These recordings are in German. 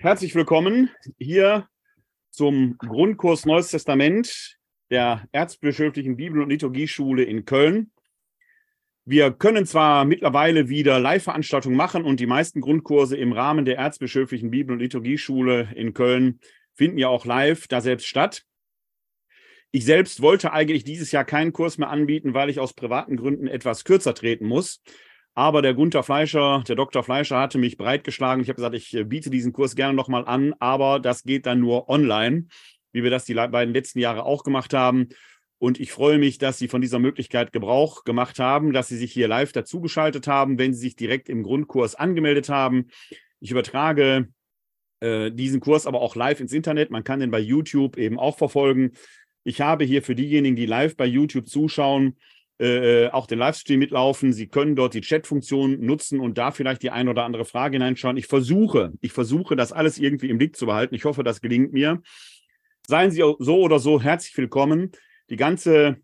Herzlich willkommen hier zum Grundkurs Neues Testament der Erzbischöflichen Bibel- und Liturgieschule in Köln. Wir können zwar mittlerweile wieder Live-Veranstaltungen machen und die meisten Grundkurse im Rahmen der Erzbischöflichen Bibel- und Liturgieschule in Köln finden ja auch live da selbst statt. Ich selbst wollte eigentlich dieses Jahr keinen Kurs mehr anbieten, weil ich aus privaten Gründen etwas kürzer treten muss. Aber der Gunther Fleischer, der Dr. Fleischer hatte mich breitgeschlagen. Ich habe gesagt, ich äh, biete diesen Kurs gerne nochmal an, aber das geht dann nur online, wie wir das die beiden letzten Jahre auch gemacht haben. Und ich freue mich, dass Sie von dieser Möglichkeit Gebrauch gemacht haben, dass Sie sich hier live dazugeschaltet haben, wenn Sie sich direkt im Grundkurs angemeldet haben. Ich übertrage äh, diesen Kurs aber auch live ins Internet. Man kann den bei YouTube eben auch verfolgen. Ich habe hier für diejenigen, die live bei YouTube zuschauen, äh, äh, auch den Livestream mitlaufen. Sie können dort die Chat-Funktion nutzen und da vielleicht die ein oder andere Frage hineinschauen. Ich versuche, ich versuche, das alles irgendwie im Blick zu behalten. Ich hoffe, das gelingt mir. Seien Sie so oder so herzlich willkommen. Die ganze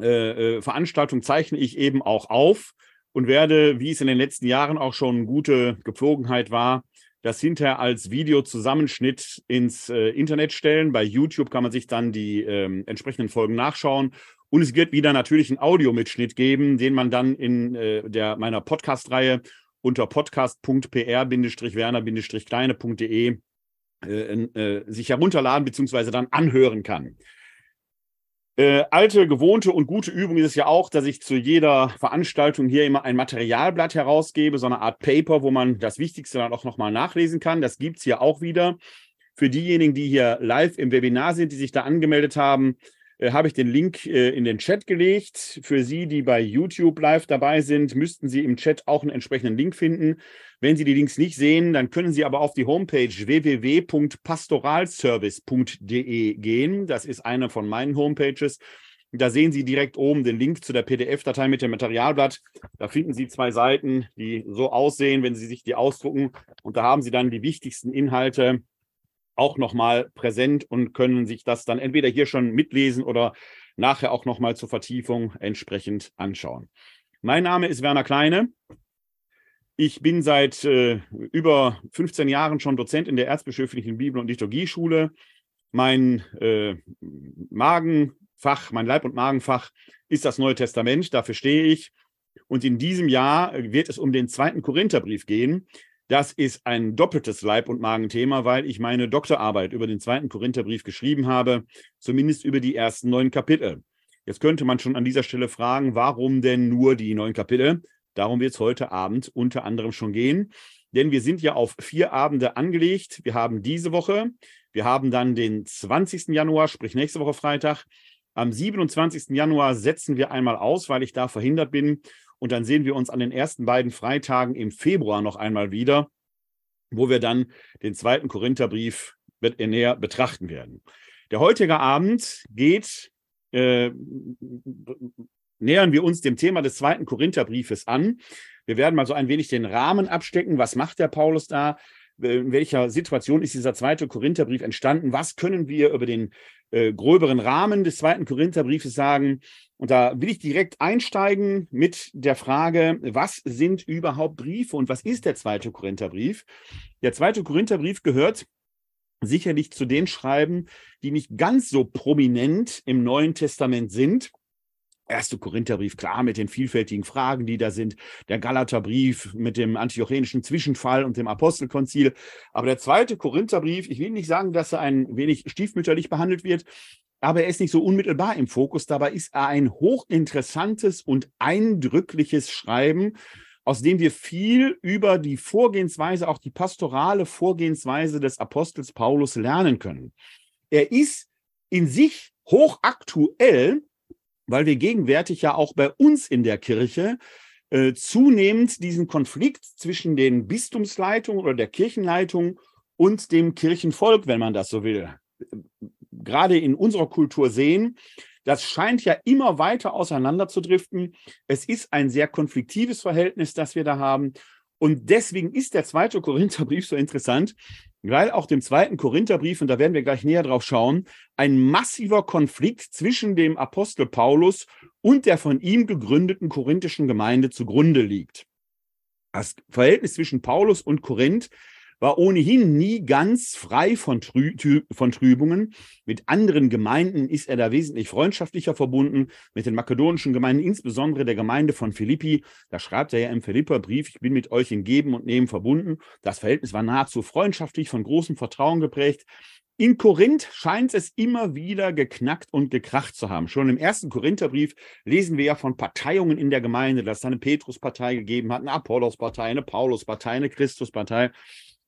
äh, äh, Veranstaltung zeichne ich eben auch auf und werde, wie es in den letzten Jahren auch schon gute Gepflogenheit war, das hinterher als Videozusammenschnitt ins äh, Internet stellen. Bei YouTube kann man sich dann die äh, entsprechenden Folgen nachschauen und es wird wieder natürlich einen Audiomitschnitt geben, den man dann in äh, der, meiner Podcast-Reihe unter podcast.pr-werner-kleine.de äh, äh, sich herunterladen bzw. dann anhören kann. Äh, alte, gewohnte und gute Übung ist es ja auch, dass ich zu jeder Veranstaltung hier immer ein Materialblatt herausgebe, so eine Art Paper, wo man das Wichtigste dann auch nochmal nachlesen kann. Das gibt es hier auch wieder. Für diejenigen, die hier live im Webinar sind, die sich da angemeldet haben, äh, habe ich den Link äh, in den Chat gelegt. Für Sie, die bei YouTube live dabei sind, müssten Sie im Chat auch einen entsprechenden Link finden. Wenn Sie die Links nicht sehen, dann können Sie aber auf die Homepage www.pastoralservice.de gehen. Das ist eine von meinen Homepages. Da sehen Sie direkt oben den Link zu der PDF-Datei mit dem Materialblatt. Da finden Sie zwei Seiten, die so aussehen, wenn Sie sich die ausdrucken. Und da haben Sie dann die wichtigsten Inhalte auch nochmal präsent und können sich das dann entweder hier schon mitlesen oder nachher auch nochmal zur Vertiefung entsprechend anschauen. Mein Name ist Werner Kleine. Ich bin seit äh, über 15 Jahren schon Dozent in der Erzbischöflichen Bibel- und Liturgieschule. Mein äh, Magenfach, mein Leib- und Magenfach ist das Neue Testament, dafür stehe ich. Und in diesem Jahr wird es um den zweiten Korintherbrief gehen, das ist ein doppeltes Leib- und Magenthema, weil ich meine Doktorarbeit über den zweiten Korintherbrief geschrieben habe, zumindest über die ersten neun Kapitel. Jetzt könnte man schon an dieser Stelle fragen, warum denn nur die neun Kapitel? Darum wird es heute Abend unter anderem schon gehen. Denn wir sind ja auf vier Abende angelegt. Wir haben diese Woche, wir haben dann den 20. Januar, sprich nächste Woche Freitag. Am 27. Januar setzen wir einmal aus, weil ich da verhindert bin. Und dann sehen wir uns an den ersten beiden Freitagen im Februar noch einmal wieder, wo wir dann den zweiten Korintherbrief näher betrachten werden. Der heutige Abend geht, äh, nähern wir uns dem Thema des zweiten Korintherbriefes an. Wir werden mal so ein wenig den Rahmen abstecken. Was macht der Paulus da? In welcher Situation ist dieser zweite Korintherbrief entstanden? Was können wir über den äh, gröberen Rahmen des zweiten Korintherbriefes sagen? Und da will ich direkt einsteigen mit der Frage, was sind überhaupt Briefe und was ist der zweite Korintherbrief? Der zweite Korintherbrief gehört sicherlich zu den Schreiben, die nicht ganz so prominent im Neuen Testament sind. Erste Korintherbrief, klar, mit den vielfältigen Fragen, die da sind. Der Galaterbrief mit dem antiochenischen Zwischenfall und dem Apostelkonzil. Aber der zweite Korintherbrief, ich will nicht sagen, dass er ein wenig stiefmütterlich behandelt wird, aber er ist nicht so unmittelbar im Fokus. Dabei ist er ein hochinteressantes und eindrückliches Schreiben, aus dem wir viel über die Vorgehensweise, auch die pastorale Vorgehensweise des Apostels Paulus lernen können. Er ist in sich hochaktuell, weil wir gegenwärtig ja auch bei uns in der Kirche äh, zunehmend diesen Konflikt zwischen den Bistumsleitungen oder der Kirchenleitung und dem Kirchenvolk, wenn man das so will, gerade in unserer Kultur sehen, das scheint ja immer weiter auseinanderzudriften. Es ist ein sehr konfliktives Verhältnis, das wir da haben. Und deswegen ist der zweite Korintherbrief so interessant, weil auch dem zweiten Korintherbrief, und da werden wir gleich näher drauf schauen, ein massiver Konflikt zwischen dem Apostel Paulus und der von ihm gegründeten korinthischen Gemeinde zugrunde liegt. Das Verhältnis zwischen Paulus und Korinth war ohnehin nie ganz frei von, Trü von Trübungen. Mit anderen Gemeinden ist er da wesentlich freundschaftlicher verbunden, mit den makedonischen Gemeinden, insbesondere der Gemeinde von Philippi. Da schreibt er ja im Philipperbrief, ich bin mit euch in Geben und Nehmen verbunden. Das Verhältnis war nahezu freundschaftlich, von großem Vertrauen geprägt. In Korinth scheint es immer wieder geknackt und gekracht zu haben. Schon im ersten Korintherbrief lesen wir ja von Parteiungen in der Gemeinde, dass es eine Petruspartei gegeben hat, eine Apollos-Partei, eine Paulus-Partei, eine Christus-Partei.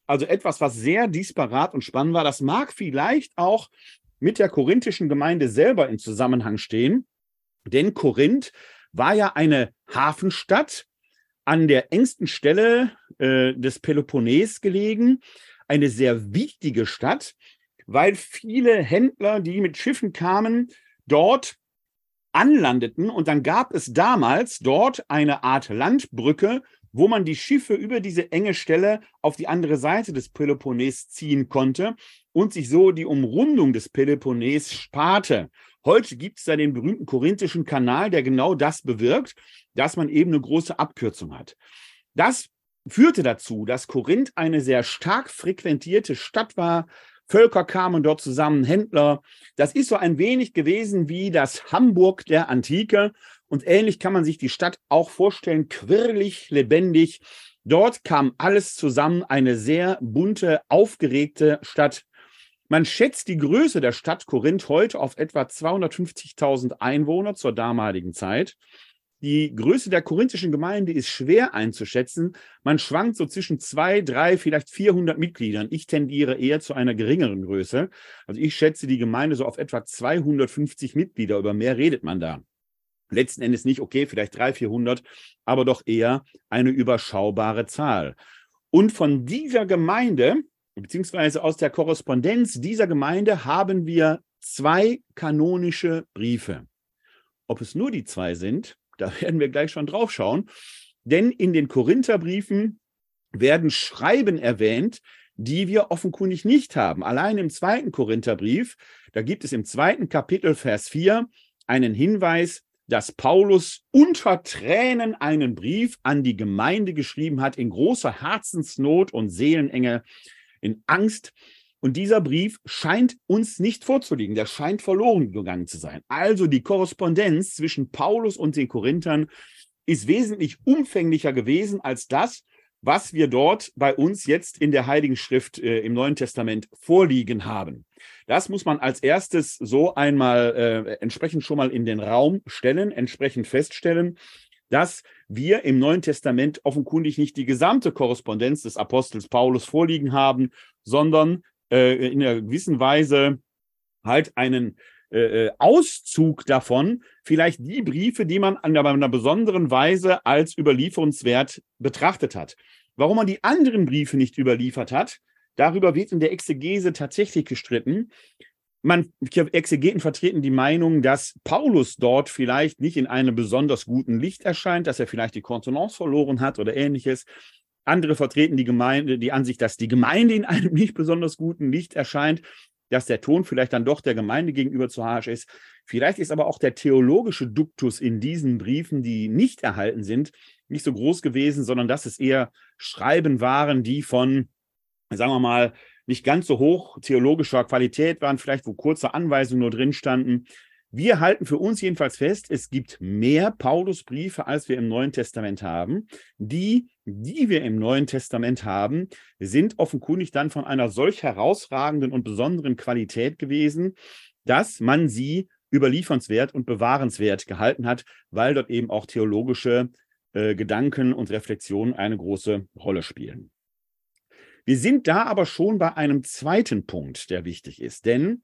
Also etwas, was sehr disparat und spannend war. Das mag vielleicht auch mit der korinthischen Gemeinde selber in Zusammenhang stehen, denn Korinth war ja eine Hafenstadt an der engsten Stelle äh, des Peloponnes gelegen, eine sehr wichtige Stadt weil viele Händler, die mit Schiffen kamen, dort anlandeten. Und dann gab es damals dort eine Art Landbrücke, wo man die Schiffe über diese enge Stelle auf die andere Seite des Peloponnes ziehen konnte und sich so die Umrundung des Peloponnes sparte. Heute gibt es da den berühmten korinthischen Kanal, der genau das bewirkt, dass man eben eine große Abkürzung hat. Das führte dazu, dass Korinth eine sehr stark frequentierte Stadt war, Völker kamen dort zusammen, Händler. Das ist so ein wenig gewesen wie das Hamburg der Antike. Und ähnlich kann man sich die Stadt auch vorstellen, quirlig, lebendig. Dort kam alles zusammen, eine sehr bunte, aufgeregte Stadt. Man schätzt die Größe der Stadt Korinth heute auf etwa 250.000 Einwohner zur damaligen Zeit. Die Größe der korinthischen Gemeinde ist schwer einzuschätzen. Man schwankt so zwischen zwei, drei, vielleicht 400 Mitgliedern. Ich tendiere eher zu einer geringeren Größe. Also ich schätze die Gemeinde so auf etwa 250 Mitglieder. Über mehr redet man da. Letzten Endes nicht, okay, vielleicht 300, 400, aber doch eher eine überschaubare Zahl. Und von dieser Gemeinde, beziehungsweise aus der Korrespondenz dieser Gemeinde, haben wir zwei kanonische Briefe. Ob es nur die zwei sind, da werden wir gleich schon drauf schauen. Denn in den Korintherbriefen werden Schreiben erwähnt, die wir offenkundig nicht haben. Allein im zweiten Korintherbrief, da gibt es im zweiten Kapitel, Vers 4, einen Hinweis, dass Paulus unter Tränen einen Brief an die Gemeinde geschrieben hat, in großer Herzensnot und Seelenenge, in Angst. Und dieser Brief scheint uns nicht vorzuliegen. Der scheint verloren gegangen zu sein. Also die Korrespondenz zwischen Paulus und den Korinthern ist wesentlich umfänglicher gewesen als das, was wir dort bei uns jetzt in der Heiligen Schrift äh, im Neuen Testament vorliegen haben. Das muss man als erstes so einmal äh, entsprechend schon mal in den Raum stellen, entsprechend feststellen, dass wir im Neuen Testament offenkundig nicht die gesamte Korrespondenz des Apostels Paulus vorliegen haben, sondern äh, in einer gewissen Weise halt einen äh, äh, Auszug davon, vielleicht die Briefe, die man an einer besonderen Weise als überlieferungswert betrachtet hat. Warum man die anderen Briefe nicht überliefert hat, darüber wird in der Exegese tatsächlich gestritten. Man, Exegeten vertreten die Meinung, dass Paulus dort vielleicht nicht in einem besonders guten Licht erscheint, dass er vielleicht die Kontenance verloren hat oder ähnliches. Andere vertreten die Gemeinde, die Ansicht, dass die Gemeinde in einem nicht besonders guten Licht erscheint, dass der Ton vielleicht dann doch der Gemeinde gegenüber zu harsch ist. Vielleicht ist aber auch der theologische Duktus in diesen Briefen, die nicht erhalten sind, nicht so groß gewesen, sondern dass es eher Schreiben waren, die von, sagen wir mal, nicht ganz so hoch theologischer Qualität waren, vielleicht wo kurze Anweisungen nur drin standen. Wir halten für uns jedenfalls fest, es gibt mehr Paulusbriefe, als wir im Neuen Testament haben. Die, die wir im Neuen Testament haben, sind offenkundig dann von einer solch herausragenden und besonderen Qualität gewesen, dass man sie überliefernswert und bewahrenswert gehalten hat, weil dort eben auch theologische äh, Gedanken und Reflexionen eine große Rolle spielen. Wir sind da aber schon bei einem zweiten Punkt, der wichtig ist, denn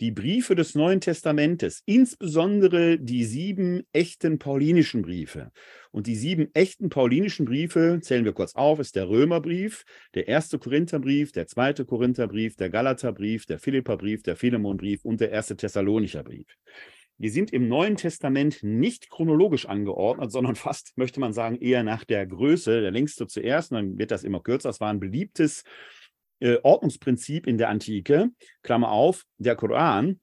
die Briefe des Neuen Testamentes, insbesondere die sieben echten paulinischen Briefe. Und die sieben echten paulinischen Briefe, zählen wir kurz auf, ist der Römerbrief, der erste Korintherbrief, der zweite Korintherbrief, der Galaterbrief, der Philipperbrief, der Philemonbrief und der erste Thessalonicher Brief. Die sind im Neuen Testament nicht chronologisch angeordnet, sondern fast, möchte man sagen, eher nach der Größe. Der längste zuerst, und dann wird das immer kürzer. Es war ein beliebtes äh, Ordnungsprinzip in der Antike, Klammer auf, der Koran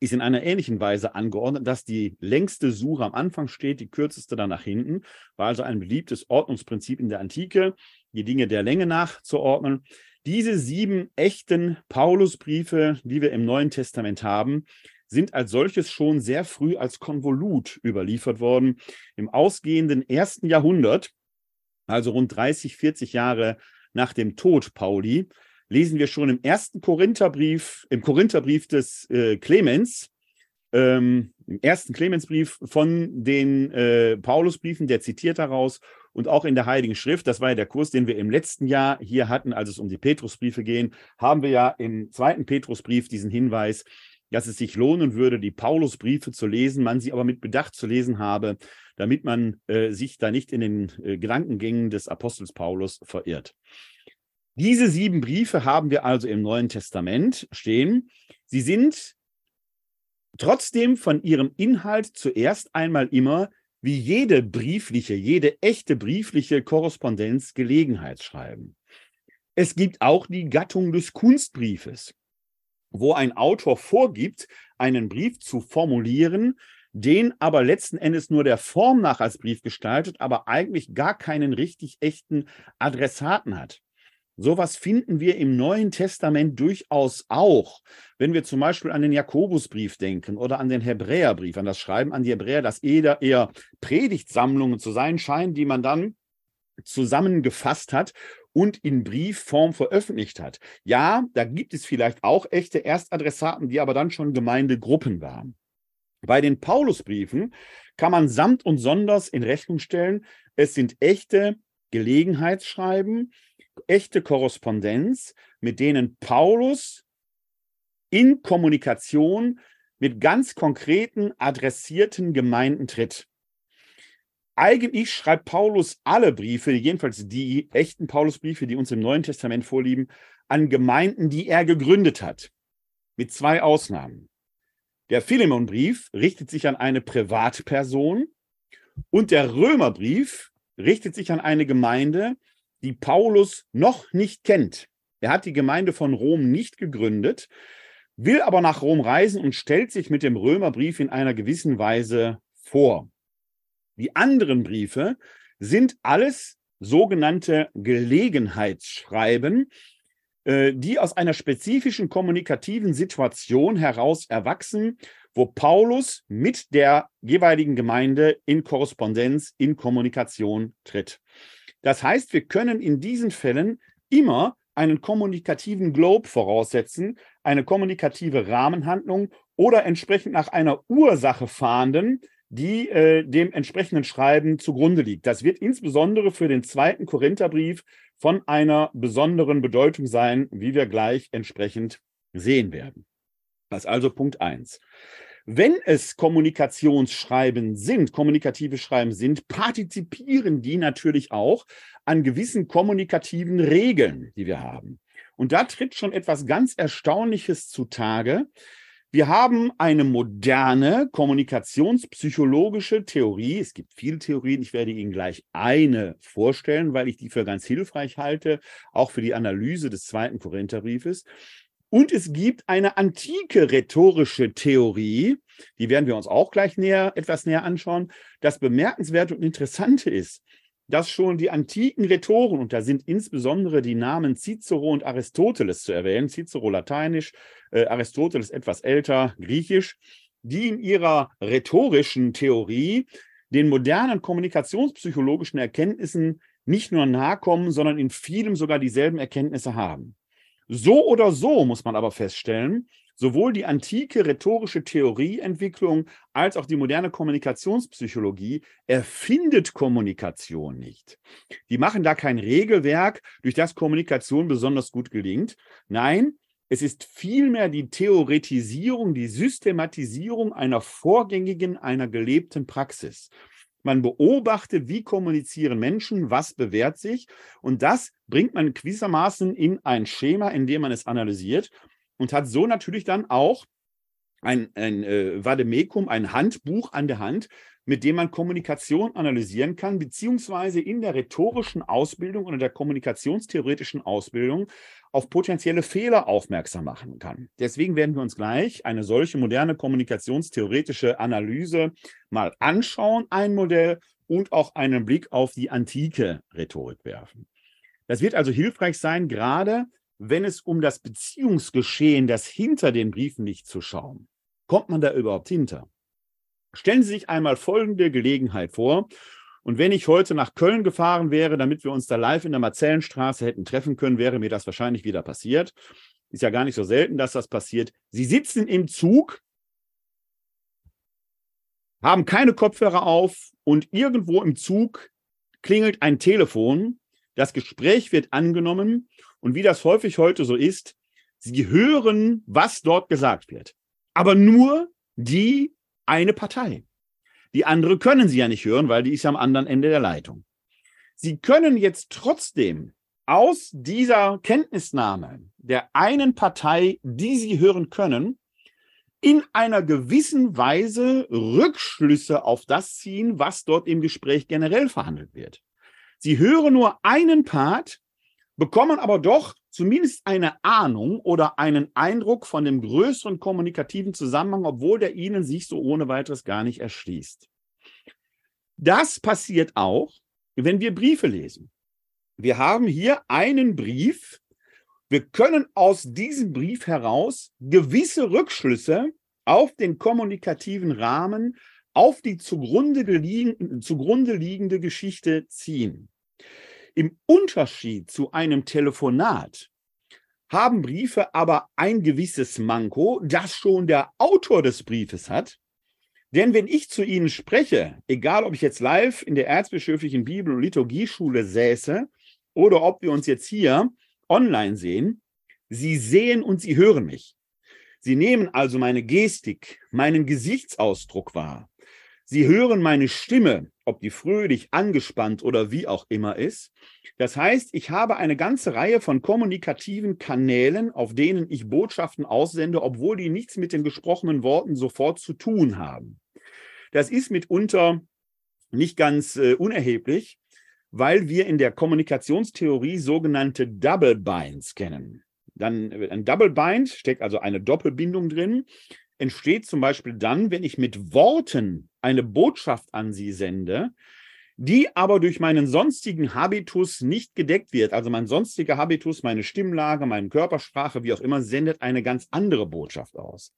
ist in einer ähnlichen Weise angeordnet, dass die längste Sura am Anfang steht, die kürzeste dann nach hinten. War also ein beliebtes Ordnungsprinzip in der Antike, die Dinge der Länge nach zu ordnen. Diese sieben echten Paulusbriefe, die wir im Neuen Testament haben, sind als solches schon sehr früh als Konvolut überliefert worden. Im ausgehenden ersten Jahrhundert, also rund 30, 40 Jahre nach dem Tod Pauli, lesen wir schon im ersten Korintherbrief, im Korintherbrief des äh, Clemens, ähm, im ersten Clemensbrief von den äh, Paulusbriefen, der zitiert daraus und auch in der Heiligen Schrift, das war ja der Kurs, den wir im letzten Jahr hier hatten, als es um die Petrusbriefe ging, haben wir ja im zweiten Petrusbrief diesen Hinweis, dass es sich lohnen würde, die Paulusbriefe zu lesen, man sie aber mit Bedacht zu lesen habe, damit man äh, sich da nicht in den äh, Gedankengängen des Apostels Paulus verirrt. Diese sieben Briefe haben wir also im Neuen Testament stehen. Sie sind trotzdem von ihrem Inhalt zuerst einmal immer wie jede briefliche, jede echte briefliche Korrespondenz Gelegenheitsschreiben. Es gibt auch die Gattung des Kunstbriefes wo ein Autor vorgibt, einen Brief zu formulieren, den aber letzten Endes nur der Form nach als Brief gestaltet, aber eigentlich gar keinen richtig echten Adressaten hat. Sowas finden wir im Neuen Testament durchaus auch. Wenn wir zum Beispiel an den Jakobusbrief denken oder an den Hebräerbrief, an das Schreiben an die Hebräer, das eher, eher Predigtsammlungen zu sein scheinen, die man dann zusammengefasst hat und in Briefform veröffentlicht hat. Ja, da gibt es vielleicht auch echte Erstadressaten, die aber dann schon Gemeindegruppen waren. Bei den Paulusbriefen kann man samt und sonders in Rechnung stellen, es sind echte Gelegenheitsschreiben, echte Korrespondenz, mit denen Paulus in Kommunikation mit ganz konkreten adressierten Gemeinden tritt. Eigentlich schreibt Paulus alle Briefe, jedenfalls die echten Paulusbriefe, die uns im Neuen Testament vorlieben, an Gemeinden, die er gegründet hat. Mit zwei Ausnahmen. Der Philemonbrief richtet sich an eine Privatperson und der Römerbrief richtet sich an eine Gemeinde, die Paulus noch nicht kennt. Er hat die Gemeinde von Rom nicht gegründet, will aber nach Rom reisen und stellt sich mit dem Römerbrief in einer gewissen Weise vor. Die anderen Briefe sind alles sogenannte Gelegenheitsschreiben, die aus einer spezifischen kommunikativen Situation heraus erwachsen, wo Paulus mit der jeweiligen Gemeinde in Korrespondenz, in Kommunikation tritt. Das heißt, wir können in diesen Fällen immer einen kommunikativen Globe voraussetzen, eine kommunikative Rahmenhandlung oder entsprechend nach einer Ursache fahnden, die äh, dem entsprechenden Schreiben zugrunde liegt. Das wird insbesondere für den zweiten Korintherbrief von einer besonderen Bedeutung sein, wie wir gleich entsprechend sehen werden. Das ist also Punkt 1. Wenn es Kommunikationsschreiben sind, kommunikative Schreiben sind, partizipieren die natürlich auch an gewissen kommunikativen Regeln, die wir haben. Und da tritt schon etwas ganz Erstaunliches zutage, wir haben eine moderne kommunikationspsychologische Theorie. Es gibt viele Theorien. Ich werde Ihnen gleich eine vorstellen, weil ich die für ganz hilfreich halte, auch für die Analyse des zweiten Korintherbriefes. Und es gibt eine antike rhetorische Theorie, die werden wir uns auch gleich näher, etwas näher anschauen. Das bemerkenswerte und interessante ist, dass schon die antiken Rhetoren, und da sind insbesondere die Namen Cicero und Aristoteles zu erwähnen, Cicero lateinisch, äh, Aristoteles etwas älter, griechisch, die in ihrer rhetorischen Theorie den modernen kommunikationspsychologischen Erkenntnissen nicht nur nahe kommen, sondern in vielem sogar dieselben Erkenntnisse haben. So oder so muss man aber feststellen, sowohl die antike rhetorische Theorieentwicklung als auch die moderne Kommunikationspsychologie erfindet Kommunikation nicht. Die machen da kein Regelwerk, durch das Kommunikation besonders gut gelingt. Nein, es ist vielmehr die Theoretisierung, die Systematisierung einer vorgängigen, einer gelebten Praxis. Man beobachtet, wie kommunizieren Menschen, was bewährt sich. Und das bringt man gewissermaßen in ein Schema, in dem man es analysiert und hat so natürlich dann auch ein, ein äh, Vademecum, ein Handbuch an der Hand, mit dem man Kommunikation analysieren kann, beziehungsweise in der rhetorischen Ausbildung oder der kommunikationstheoretischen Ausbildung auf potenzielle Fehler aufmerksam machen kann. Deswegen werden wir uns gleich eine solche moderne kommunikationstheoretische Analyse mal anschauen, ein Modell und auch einen Blick auf die antike Rhetorik werfen. Das wird also hilfreich sein, gerade wenn es um das Beziehungsgeschehen, das hinter den Briefen liegt, zu schauen? Kommt man da überhaupt hinter? Stellen Sie sich einmal folgende Gelegenheit vor. Und wenn ich heute nach Köln gefahren wäre, damit wir uns da live in der Marzellenstraße hätten treffen können, wäre mir das wahrscheinlich wieder passiert. Ist ja gar nicht so selten, dass das passiert. Sie sitzen im Zug, haben keine Kopfhörer auf und irgendwo im Zug klingelt ein Telefon. Das Gespräch wird angenommen und wie das häufig heute so ist, Sie hören, was dort gesagt wird. Aber nur die eine Partei. Die andere können Sie ja nicht hören, weil die ist am anderen Ende der Leitung. Sie können jetzt trotzdem aus dieser Kenntnisnahme der einen Partei, die Sie hören können, in einer gewissen Weise Rückschlüsse auf das ziehen, was dort im Gespräch generell verhandelt wird. Sie hören nur einen Part, bekommen aber doch zumindest eine Ahnung oder einen Eindruck von dem größeren kommunikativen Zusammenhang, obwohl der Ihnen sich so ohne weiteres gar nicht erschließt. Das passiert auch, wenn wir Briefe lesen. Wir haben hier einen Brief. Wir können aus diesem Brief heraus gewisse Rückschlüsse auf den kommunikativen Rahmen, auf die zugrunde, zugrunde liegende Geschichte ziehen. Im Unterschied zu einem Telefonat haben Briefe aber ein gewisses Manko, das schon der Autor des Briefes hat. Denn wenn ich zu Ihnen spreche, egal ob ich jetzt live in der Erzbischöflichen Bibel- und Liturgieschule säße oder ob wir uns jetzt hier online sehen, Sie sehen und Sie hören mich. Sie nehmen also meine Gestik, meinen Gesichtsausdruck wahr. Sie hören meine Stimme, ob die fröhlich, angespannt oder wie auch immer ist. Das heißt, ich habe eine ganze Reihe von kommunikativen Kanälen, auf denen ich Botschaften aussende, obwohl die nichts mit den gesprochenen Worten sofort zu tun haben. Das ist mitunter nicht ganz äh, unerheblich, weil wir in der Kommunikationstheorie sogenannte Double Binds kennen. Dann äh, ein Double Bind steckt also eine Doppelbindung drin entsteht zum Beispiel dann, wenn ich mit Worten eine Botschaft an sie sende, die aber durch meinen sonstigen Habitus nicht gedeckt wird. Also mein sonstiger Habitus, meine Stimmlage, meine Körpersprache, wie auch immer, sendet eine ganz andere Botschaft aus.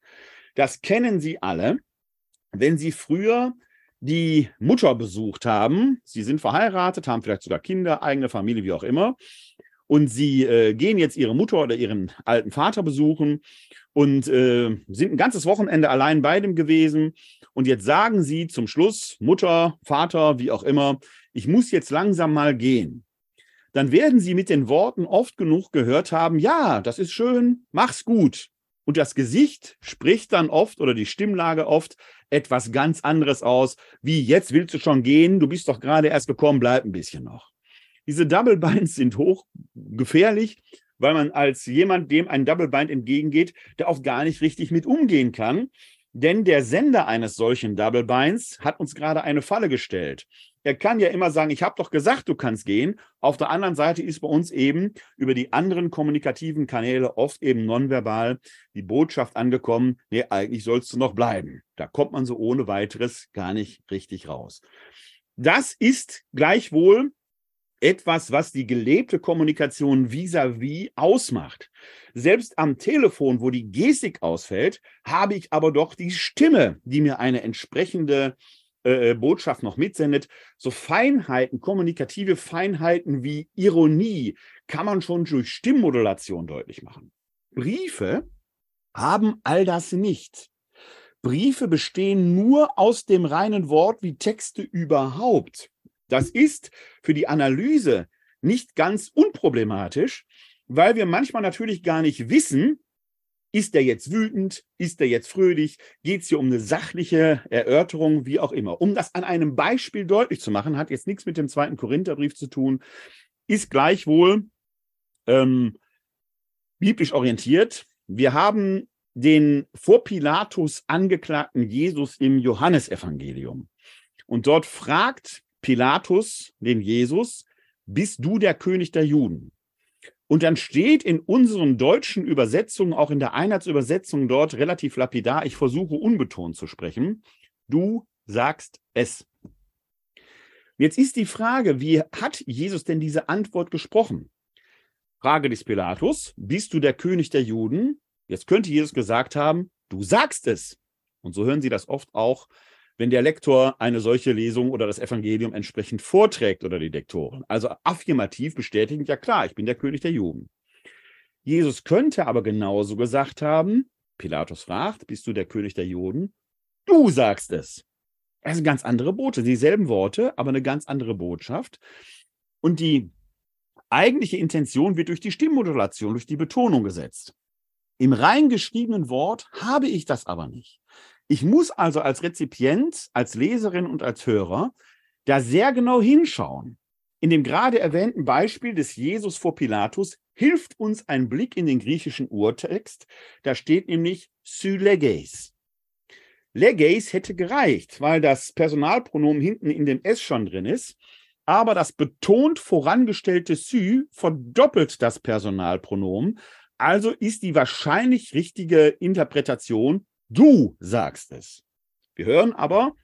Das kennen Sie alle, wenn Sie früher die Mutter besucht haben. Sie sind verheiratet, haben vielleicht sogar Kinder, eigene Familie, wie auch immer. Und Sie äh, gehen jetzt Ihre Mutter oder Ihren alten Vater besuchen und äh, sind ein ganzes Wochenende allein bei dem gewesen. Und jetzt sagen sie zum Schluss, Mutter, Vater, wie auch immer, ich muss jetzt langsam mal gehen. Dann werden sie mit den Worten oft genug gehört haben, ja, das ist schön, mach's gut. Und das Gesicht spricht dann oft oder die Stimmlage oft etwas ganz anderes aus, wie jetzt willst du schon gehen, du bist doch gerade erst gekommen, bleib ein bisschen noch. Diese Double Binds sind hochgefährlich, weil man als jemand, dem ein Double Bind entgegengeht, der oft gar nicht richtig mit umgehen kann. Denn der Sender eines solchen Double Binds hat uns gerade eine Falle gestellt. Er kann ja immer sagen, ich habe doch gesagt, du kannst gehen. Auf der anderen Seite ist bei uns eben über die anderen kommunikativen Kanäle oft eben nonverbal die Botschaft angekommen, nee, eigentlich sollst du noch bleiben. Da kommt man so ohne weiteres gar nicht richtig raus. Das ist gleichwohl etwas, was die gelebte Kommunikation vis-à-vis -vis ausmacht. Selbst am Telefon, wo die Gestik ausfällt, habe ich aber doch die Stimme, die mir eine entsprechende äh, Botschaft noch mitsendet. So Feinheiten, kommunikative Feinheiten wie Ironie kann man schon durch Stimmmodulation deutlich machen. Briefe haben all das nicht. Briefe bestehen nur aus dem reinen Wort wie Texte überhaupt. Das ist für die Analyse nicht ganz unproblematisch, weil wir manchmal natürlich gar nicht wissen, ist der jetzt wütend? Ist der jetzt fröhlich? Geht es hier um eine sachliche Erörterung, wie auch immer? Um das an einem Beispiel deutlich zu machen, hat jetzt nichts mit dem zweiten Korintherbrief zu tun, ist gleichwohl ähm, biblisch orientiert. Wir haben den vor Pilatus angeklagten Jesus im Johannesevangelium. Und dort fragt Pilatus, den Jesus, bist du der König der Juden? Und dann steht in unseren deutschen Übersetzungen, auch in der Einheitsübersetzung dort relativ lapidar, ich versuche unbetont zu sprechen, du sagst es. Jetzt ist die Frage, wie hat Jesus denn diese Antwort gesprochen? Frage des Pilatus, bist du der König der Juden? Jetzt könnte Jesus gesagt haben, du sagst es. Und so hören Sie das oft auch, wenn der Lektor eine solche Lesung oder das Evangelium entsprechend vorträgt oder die Lektoren. Also affirmativ bestätigen, ja klar, ich bin der König der Juden. Jesus könnte aber genauso gesagt haben, Pilatus fragt, bist du der König der Juden? Du sagst es. Das sind ganz andere Bote, dieselben Worte, aber eine ganz andere Botschaft. Und die eigentliche Intention wird durch die Stimmmodulation, durch die Betonung gesetzt. Im rein geschriebenen Wort habe ich das aber nicht. Ich muss also als Rezipient, als Leserin und als Hörer da sehr genau hinschauen. In dem gerade erwähnten Beispiel des Jesus vor Pilatus hilft uns ein Blick in den griechischen Urtext. Da steht nämlich Syleges. Leges hätte gereicht, weil das Personalpronomen hinten in dem S schon drin ist. Aber das betont vorangestellte Sy verdoppelt das Personalpronomen. Also ist die wahrscheinlich richtige Interpretation, du sagst es. Wir hören aber,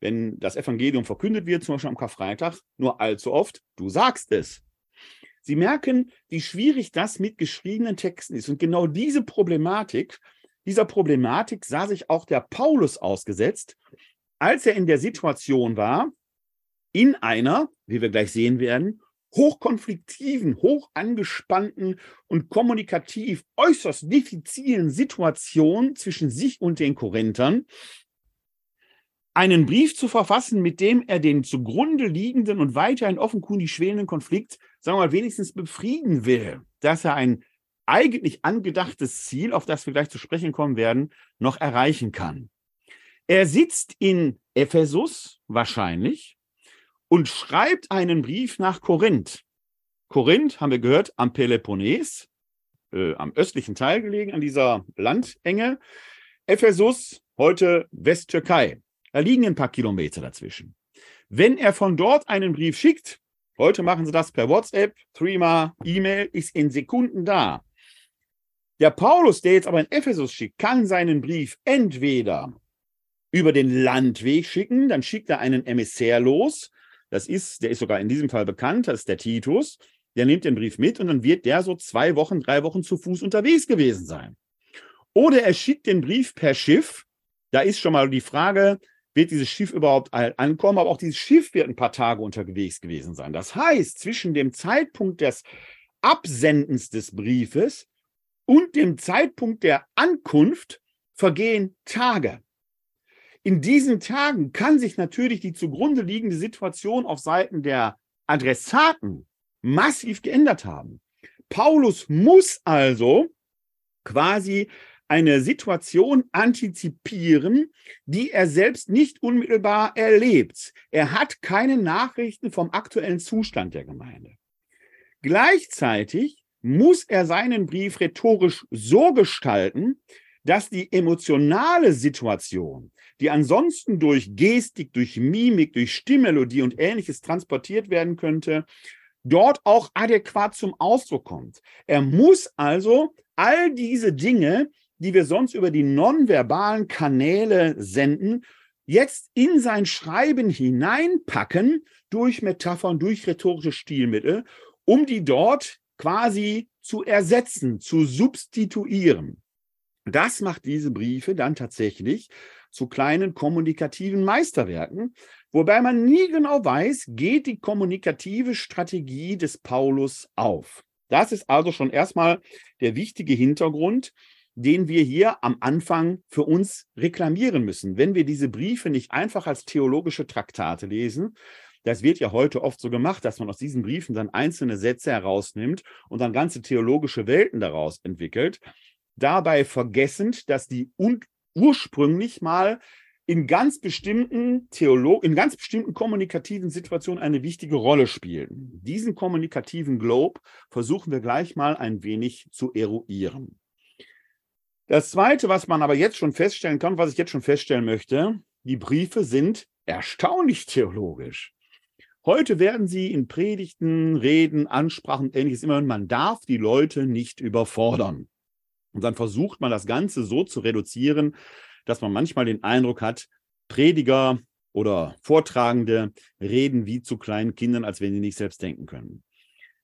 wenn das Evangelium verkündet wird, zum Beispiel am Karfreitag, nur allzu oft, du sagst es. Sie merken, wie schwierig das mit geschriebenen Texten ist. Und genau diese Problematik dieser Problematik sah sich auch der Paulus ausgesetzt, als er in der Situation war, in einer, wie wir gleich sehen werden, hochkonfliktiven, hoch angespannten und kommunikativ äußerst diffizilen Situation zwischen sich und den Korinthern, einen Brief zu verfassen, mit dem er den zugrunde liegenden und weiterhin offenkundig schwelenden Konflikt, sagen wir mal, wenigstens befrieden will, dass er ein eigentlich angedachtes Ziel, auf das wir gleich zu sprechen kommen werden, noch erreichen kann. Er sitzt in Ephesus wahrscheinlich und schreibt einen Brief nach Korinth. Korinth, haben wir gehört, am Peloponnes, äh, am östlichen Teil gelegen, an dieser Landenge. Ephesus, heute Westtürkei. Da liegen ein paar Kilometer dazwischen. Wenn er von dort einen Brief schickt, heute machen sie das per WhatsApp, Threema, E-Mail, ist in Sekunden da. Der Paulus, der jetzt aber in Ephesus schickt, kann seinen Brief entweder über den Landweg schicken, dann schickt er einen Emissär los. Das ist, der ist sogar in diesem Fall bekannt, das ist der Titus. Der nimmt den Brief mit und dann wird der so zwei Wochen, drei Wochen zu Fuß unterwegs gewesen sein. Oder er schickt den Brief per Schiff. Da ist schon mal die Frage, wird dieses Schiff überhaupt ankommen? Aber auch dieses Schiff wird ein paar Tage unterwegs gewesen sein. Das heißt, zwischen dem Zeitpunkt des Absendens des Briefes und dem Zeitpunkt der Ankunft vergehen Tage. In diesen Tagen kann sich natürlich die zugrunde liegende Situation auf Seiten der Adressaten massiv geändert haben. Paulus muss also quasi eine Situation antizipieren, die er selbst nicht unmittelbar erlebt. Er hat keine Nachrichten vom aktuellen Zustand der Gemeinde. Gleichzeitig muss er seinen Brief rhetorisch so gestalten, dass die emotionale Situation, die ansonsten durch Gestik, durch Mimik, durch Stimmmelodie und ähnliches transportiert werden könnte, dort auch adäquat zum Ausdruck kommt. Er muss also all diese Dinge, die wir sonst über die nonverbalen Kanäle senden, jetzt in sein Schreiben hineinpacken durch Metaphern, durch rhetorische Stilmittel, um die dort quasi zu ersetzen, zu substituieren. Das macht diese Briefe dann tatsächlich zu kleinen kommunikativen Meisterwerken, wobei man nie genau weiß, geht die kommunikative Strategie des Paulus auf. Das ist also schon erstmal der wichtige Hintergrund, den wir hier am Anfang für uns reklamieren müssen. Wenn wir diese Briefe nicht einfach als theologische Traktate lesen, das wird ja heute oft so gemacht, dass man aus diesen Briefen dann einzelne Sätze herausnimmt und dann ganze theologische Welten daraus entwickelt. Dabei vergessend, dass die ursprünglich mal in ganz bestimmten Theolo in ganz bestimmten kommunikativen Situationen eine wichtige Rolle spielen. Diesen kommunikativen Globe versuchen wir gleich mal ein wenig zu eruieren. Das zweite, was man aber jetzt schon feststellen kann, was ich jetzt schon feststellen möchte, die Briefe sind erstaunlich theologisch. Heute werden sie in Predigten, Reden, Ansprachen und ähnliches immer, man darf die Leute nicht überfordern. Und dann versucht man das Ganze so zu reduzieren, dass man manchmal den Eindruck hat, Prediger oder Vortragende reden wie zu kleinen Kindern, als wenn sie nicht selbst denken können.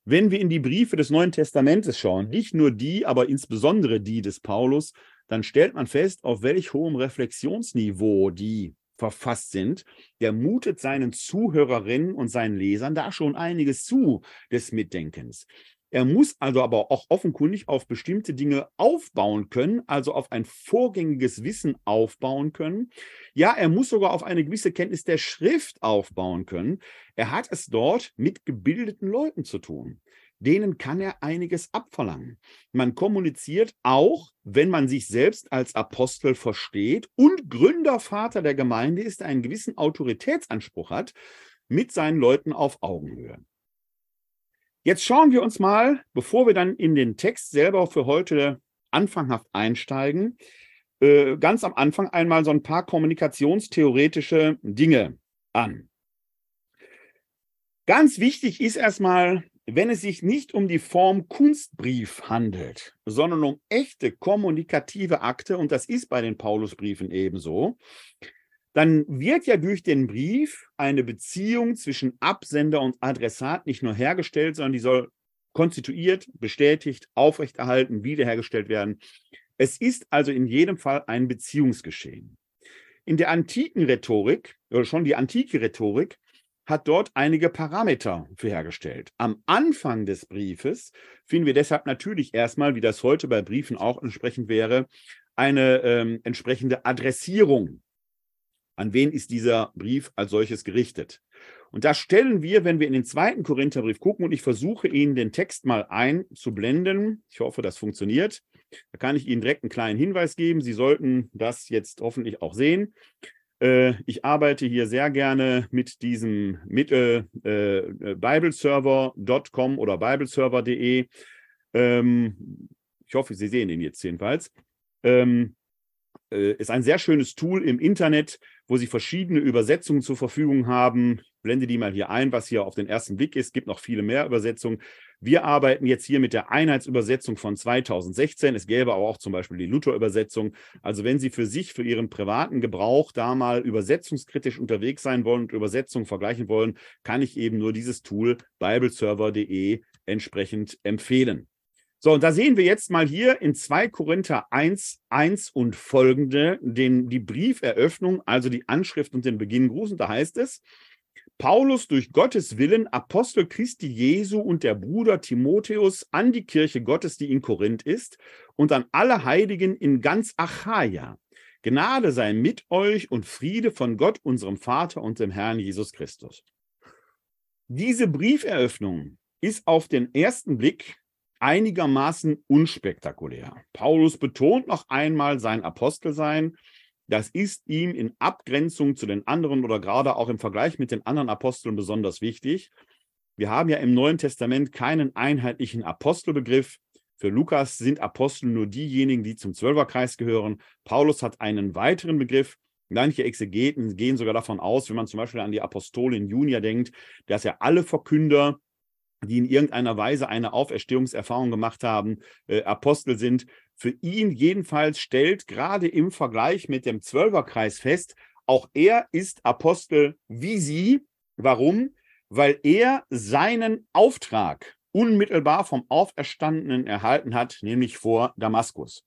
Wenn wir in die Briefe des Neuen Testamentes schauen, nicht nur die, aber insbesondere die des Paulus, dann stellt man fest, auf welch hohem Reflexionsniveau die verfasst sind. Der mutet seinen Zuhörerinnen und seinen Lesern da schon einiges zu des Mitdenkens. Er muss also aber auch offenkundig auf bestimmte Dinge aufbauen können, also auf ein vorgängiges Wissen aufbauen können. Ja, er muss sogar auf eine gewisse Kenntnis der Schrift aufbauen können. Er hat es dort mit gebildeten Leuten zu tun. Denen kann er einiges abverlangen. Man kommuniziert auch, wenn man sich selbst als Apostel versteht und Gründervater der Gemeinde ist, einen gewissen Autoritätsanspruch hat, mit seinen Leuten auf Augenhöhe. Jetzt schauen wir uns mal, bevor wir dann in den Text selber für heute anfanghaft einsteigen, äh, ganz am Anfang einmal so ein paar kommunikationstheoretische Dinge an. Ganz wichtig ist erstmal, wenn es sich nicht um die Form Kunstbrief handelt, sondern um echte kommunikative Akte, und das ist bei den Paulusbriefen ebenso, dann wird ja durch den Brief eine Beziehung zwischen Absender und Adressat nicht nur hergestellt, sondern die soll konstituiert, bestätigt, aufrechterhalten, wiederhergestellt werden. Es ist also in jedem Fall ein Beziehungsgeschehen. In der antiken Rhetorik, oder schon die antike Rhetorik, hat dort einige Parameter für hergestellt. Am Anfang des Briefes finden wir deshalb natürlich erstmal, wie das heute bei Briefen auch entsprechend wäre, eine ähm, entsprechende Adressierung an wen ist dieser Brief als solches gerichtet? Und da stellen wir, wenn wir in den zweiten Korintherbrief gucken, und ich versuche Ihnen den Text mal einzublenden, ich hoffe, das funktioniert, da kann ich Ihnen direkt einen kleinen Hinweis geben. Sie sollten das jetzt hoffentlich auch sehen. Äh, ich arbeite hier sehr gerne mit diesem Mittel äh, äh bibleserver.com oder bibleserver.de. Ähm, ich hoffe, Sie sehen ihn jetzt jedenfalls. Ähm, äh, ist ein sehr schönes Tool im Internet, wo Sie verschiedene Übersetzungen zur Verfügung haben. Blende die mal hier ein, was hier auf den ersten Blick ist. Es gibt noch viele mehr Übersetzungen. Wir arbeiten jetzt hier mit der Einheitsübersetzung von 2016. Es gäbe aber auch zum Beispiel die Luther-Übersetzung. Also wenn Sie für sich, für Ihren privaten Gebrauch da mal übersetzungskritisch unterwegs sein wollen und Übersetzungen vergleichen wollen, kann ich eben nur dieses Tool bibleserver.de entsprechend empfehlen. So, und da sehen wir jetzt mal hier in 2 Korinther 1, 1 und folgende den, die Brieferöffnung, also die Anschrift und den Beginn Gruß. Und da heißt es, Paulus durch Gottes Willen, Apostel Christi Jesu und der Bruder Timotheus an die Kirche Gottes, die in Korinth ist, und an alle Heiligen in ganz Achaia. Gnade sei mit euch und Friede von Gott, unserem Vater und dem Herrn Jesus Christus. Diese Brieferöffnung ist auf den ersten Blick einigermaßen unspektakulär. Paulus betont noch einmal sein Apostelsein. Das ist ihm in Abgrenzung zu den anderen oder gerade auch im Vergleich mit den anderen Aposteln besonders wichtig. Wir haben ja im Neuen Testament keinen einheitlichen Apostelbegriff. Für Lukas sind Apostel nur diejenigen, die zum Zwölferkreis gehören. Paulus hat einen weiteren Begriff. Manche Exegeten gehen sogar davon aus, wenn man zum Beispiel an die Apostolin Junia denkt, dass er alle Verkünder die in irgendeiner Weise eine Auferstehungserfahrung gemacht haben, äh, Apostel sind. Für ihn jedenfalls stellt gerade im Vergleich mit dem Zwölferkreis fest, auch er ist Apostel wie sie. Warum? Weil er seinen Auftrag unmittelbar vom Auferstandenen erhalten hat, nämlich vor Damaskus.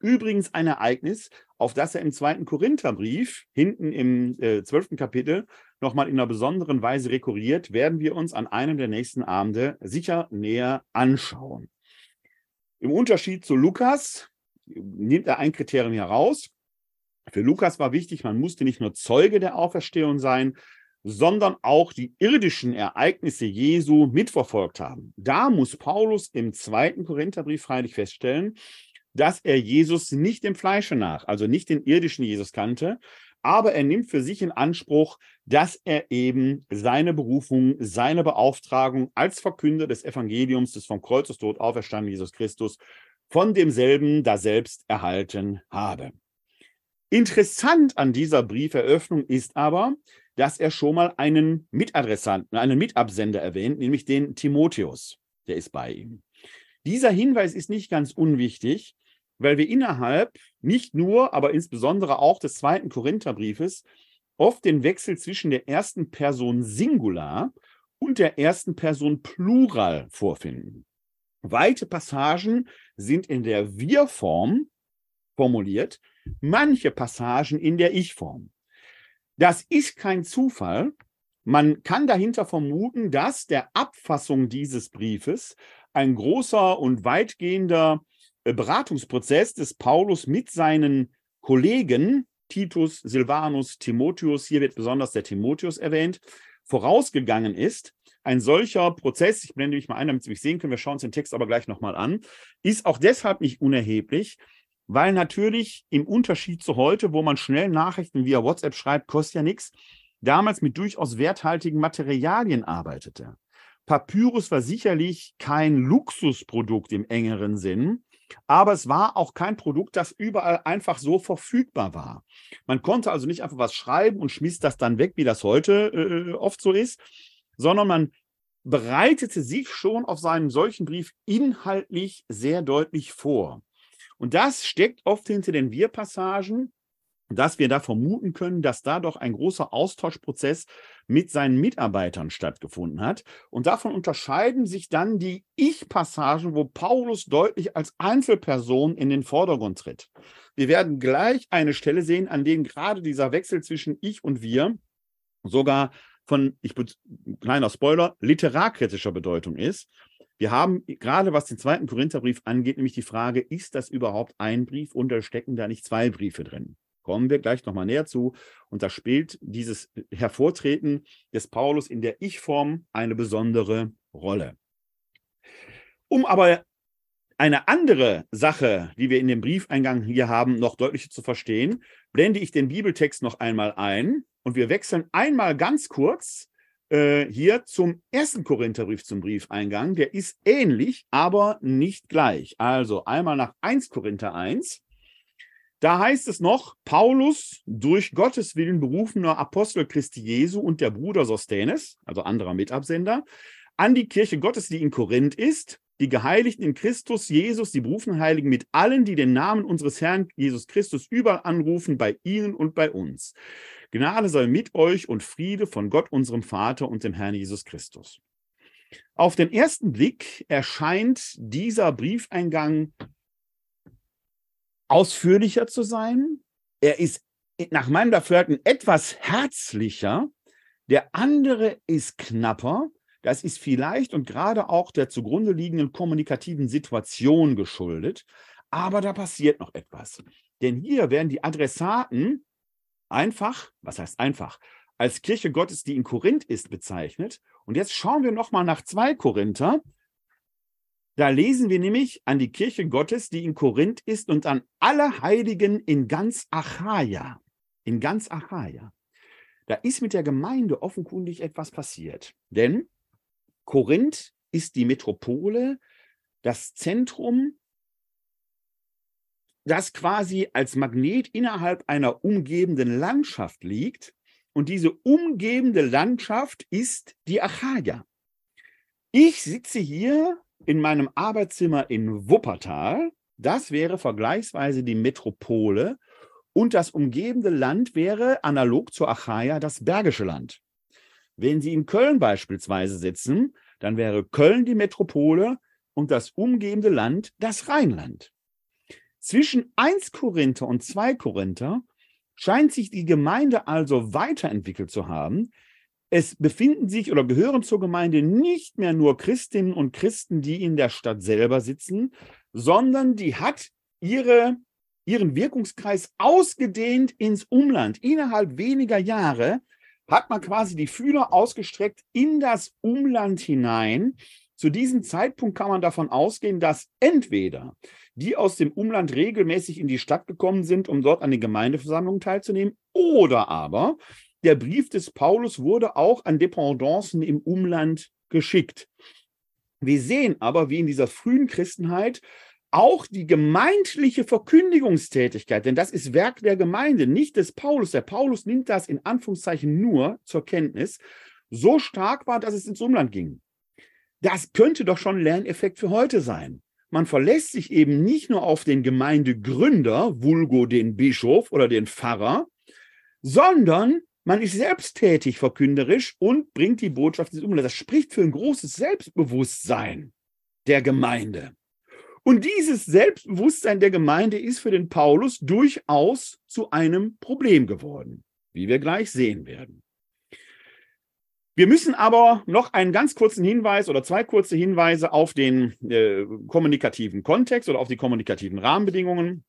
Übrigens ein Ereignis, auf das er im zweiten Korintherbrief, hinten im äh, zwölften äh, Kapitel, nochmal in einer besonderen Weise rekurriert, werden wir uns an einem der nächsten Abende sicher näher anschauen. Im Unterschied zu Lukas nimmt er ein Kriterium heraus. Für Lukas war wichtig, man musste nicht nur Zeuge der Auferstehung sein, sondern auch die irdischen Ereignisse Jesu mitverfolgt haben. Da muss Paulus im zweiten Korintherbrief freilich feststellen, dass er Jesus nicht im Fleische nach, also nicht den irdischen Jesus kannte, aber er nimmt für sich in Anspruch, dass er eben seine Berufung, seine Beauftragung als Verkünder des Evangeliums des vom Kreuzestod auferstandenen Jesus Christus von demselben daselbst erhalten habe. Interessant an dieser Brieferöffnung ist aber, dass er schon mal einen Mitadressanten, einen Mitabsender erwähnt, nämlich den Timotheus. Der ist bei ihm. Dieser Hinweis ist nicht ganz unwichtig, weil wir innerhalb nicht nur, aber insbesondere auch des zweiten Korintherbriefes oft den Wechsel zwischen der ersten Person Singular und der ersten Person Plural vorfinden. Weite Passagen sind in der Wir-Form formuliert, manche Passagen in der Ich-Form. Das ist kein Zufall. Man kann dahinter vermuten, dass der Abfassung dieses Briefes ein großer und weitgehender Beratungsprozess des Paulus mit seinen Kollegen Titus, Silvanus, Timotheus, hier wird besonders der Timotheus erwähnt, vorausgegangen ist. Ein solcher Prozess, ich blende mich mal ein, damit Sie mich sehen können, wir schauen uns den Text aber gleich nochmal an, ist auch deshalb nicht unerheblich, weil natürlich im Unterschied zu heute, wo man schnell Nachrichten via WhatsApp schreibt, kostet ja nichts, damals mit durchaus werthaltigen Materialien arbeitete. Papyrus war sicherlich kein Luxusprodukt im engeren Sinn, aber es war auch kein Produkt, das überall einfach so verfügbar war. Man konnte also nicht einfach was schreiben und schmiss das dann weg, wie das heute äh, oft so ist, sondern man bereitete sich schon auf seinen solchen Brief inhaltlich sehr deutlich vor. Und das steckt oft hinter den Wir-Passagen, dass wir da vermuten können, dass da doch ein großer Austauschprozess mit seinen Mitarbeitern stattgefunden hat. Und davon unterscheiden sich dann die Ich-Passagen, wo Paulus deutlich als Einzelperson in den Vordergrund tritt. Wir werden gleich eine Stelle sehen, an denen gerade dieser Wechsel zwischen Ich und Wir sogar von, ich kleiner Spoiler, literarkritischer Bedeutung ist. Wir haben gerade was den zweiten Korintherbrief angeht, nämlich die Frage, ist das überhaupt ein Brief oder stecken da nicht zwei Briefe drin? Kommen wir gleich nochmal näher zu. Und da spielt dieses Hervortreten des Paulus in der Ich-Form eine besondere Rolle. Um aber eine andere Sache, die wir in dem Briefeingang hier haben, noch deutlicher zu verstehen, blende ich den Bibeltext noch einmal ein und wir wechseln einmal ganz kurz äh, hier zum ersten Korintherbrief zum Briefeingang. Der ist ähnlich, aber nicht gleich. Also einmal nach 1 Korinther 1. Da heißt es noch, Paulus, durch Gottes Willen berufener Apostel Christi Jesu und der Bruder Sosthenes, also anderer Mitabsender, an die Kirche Gottes, die in Korinth ist, die Geheiligten in Christus Jesus, die berufenen Heiligen mit allen, die den Namen unseres Herrn Jesus Christus überall anrufen, bei ihnen und bei uns. Gnade sei mit euch und Friede von Gott, unserem Vater und dem Herrn Jesus Christus. Auf den ersten Blick erscheint dieser Briefeingang ausführlicher zu sein. Er ist nach meinem Dafürhalten etwas herzlicher. Der andere ist knapper. Das ist vielleicht und gerade auch der zugrunde liegenden kommunikativen Situation geschuldet. Aber da passiert noch etwas. Denn hier werden die Adressaten einfach, was heißt einfach, als Kirche Gottes, die in Korinth ist, bezeichnet. Und jetzt schauen wir nochmal nach 2 Korinther, da lesen wir nämlich an die Kirche Gottes, die in Korinth ist, und an alle Heiligen in ganz Achaia. In ganz Achaia. Da ist mit der Gemeinde offenkundig etwas passiert. Denn Korinth ist die Metropole, das Zentrum, das quasi als Magnet innerhalb einer umgebenden Landschaft liegt. Und diese umgebende Landschaft ist die Achaia. Ich sitze hier in meinem Arbeitszimmer in Wuppertal. Das wäre vergleichsweise die Metropole. Und das umgebende Land wäre analog zur Achaia das Bergische Land. Wenn Sie in Köln beispielsweise sitzen, dann wäre Köln die Metropole und das umgebende Land das Rheinland. Zwischen 1 Korinther und 2 Korinther scheint sich die Gemeinde also weiterentwickelt zu haben, es befinden sich oder gehören zur Gemeinde nicht mehr nur Christinnen und Christen, die in der Stadt selber sitzen, sondern die hat ihre, ihren Wirkungskreis ausgedehnt ins Umland. Innerhalb weniger Jahre hat man quasi die Fühler ausgestreckt in das Umland hinein. Zu diesem Zeitpunkt kann man davon ausgehen, dass entweder die aus dem Umland regelmäßig in die Stadt gekommen sind, um dort an den Gemeindeversammlungen teilzunehmen, oder aber der Brief des Paulus wurde auch an Dependancen im Umland geschickt. Wir sehen aber, wie in dieser frühen Christenheit auch die gemeindliche Verkündigungstätigkeit, denn das ist Werk der Gemeinde, nicht des Paulus. Der Paulus nimmt das in Anführungszeichen nur zur Kenntnis, so stark war, dass es ins Umland ging. Das könnte doch schon ein Lerneffekt für heute sein. Man verlässt sich eben nicht nur auf den Gemeindegründer, vulgo den Bischof oder den Pfarrer, sondern man ist selbsttätig verkünderisch und bringt die Botschaft ins Umland. Das spricht für ein großes Selbstbewusstsein der Gemeinde. Und dieses Selbstbewusstsein der Gemeinde ist für den Paulus durchaus zu einem Problem geworden, wie wir gleich sehen werden. Wir müssen aber noch einen ganz kurzen Hinweis oder zwei kurze Hinweise auf den äh, kommunikativen Kontext oder auf die kommunikativen Rahmenbedingungen.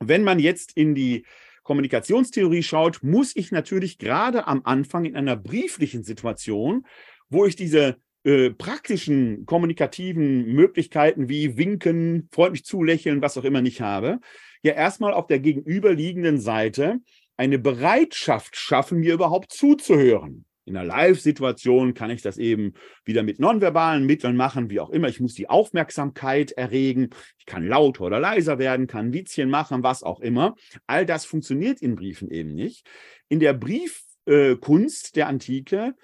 Wenn man jetzt in die Kommunikationstheorie schaut, muss ich natürlich gerade am Anfang in einer brieflichen Situation, wo ich diese äh, praktischen kommunikativen Möglichkeiten wie winken, freundlich zulächeln, was auch immer nicht habe, ja erstmal auf der gegenüberliegenden Seite eine Bereitschaft schaffen, mir überhaupt zuzuhören. In einer Live-Situation kann ich das eben wieder mit nonverbalen Mitteln machen, wie auch immer. Ich muss die Aufmerksamkeit erregen. Ich kann lauter oder leiser werden, kann Witzchen machen, was auch immer. All das funktioniert in Briefen eben nicht. In der Briefkunst der Antike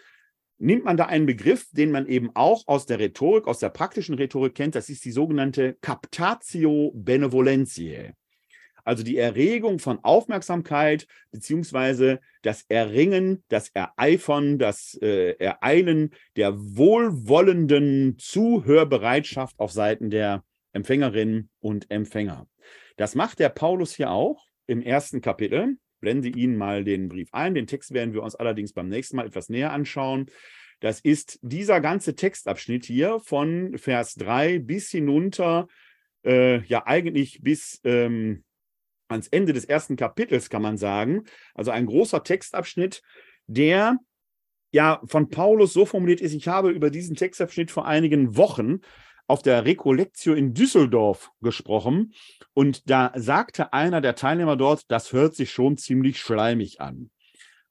nimmt man da einen Begriff, den man eben auch aus der Rhetorik, aus der praktischen Rhetorik kennt. Das ist die sogenannte Captatio Benevolentiae also die Erregung von Aufmerksamkeit beziehungsweise das Erringen, das Ereifern, das äh, Ereilen der wohlwollenden Zuhörbereitschaft auf Seiten der Empfängerinnen und Empfänger. Das macht der Paulus hier auch im ersten Kapitel. Blende Ihnen mal den Brief ein. Den Text werden wir uns allerdings beim nächsten Mal etwas näher anschauen. Das ist dieser ganze Textabschnitt hier von Vers 3 bis hinunter, äh, ja eigentlich bis ähm, ans Ende des ersten Kapitels, kann man sagen. Also ein großer Textabschnitt, der ja von Paulus so formuliert ist. Ich habe über diesen Textabschnitt vor einigen Wochen auf der Recollectio in Düsseldorf gesprochen und da sagte einer der Teilnehmer dort, das hört sich schon ziemlich schleimig an.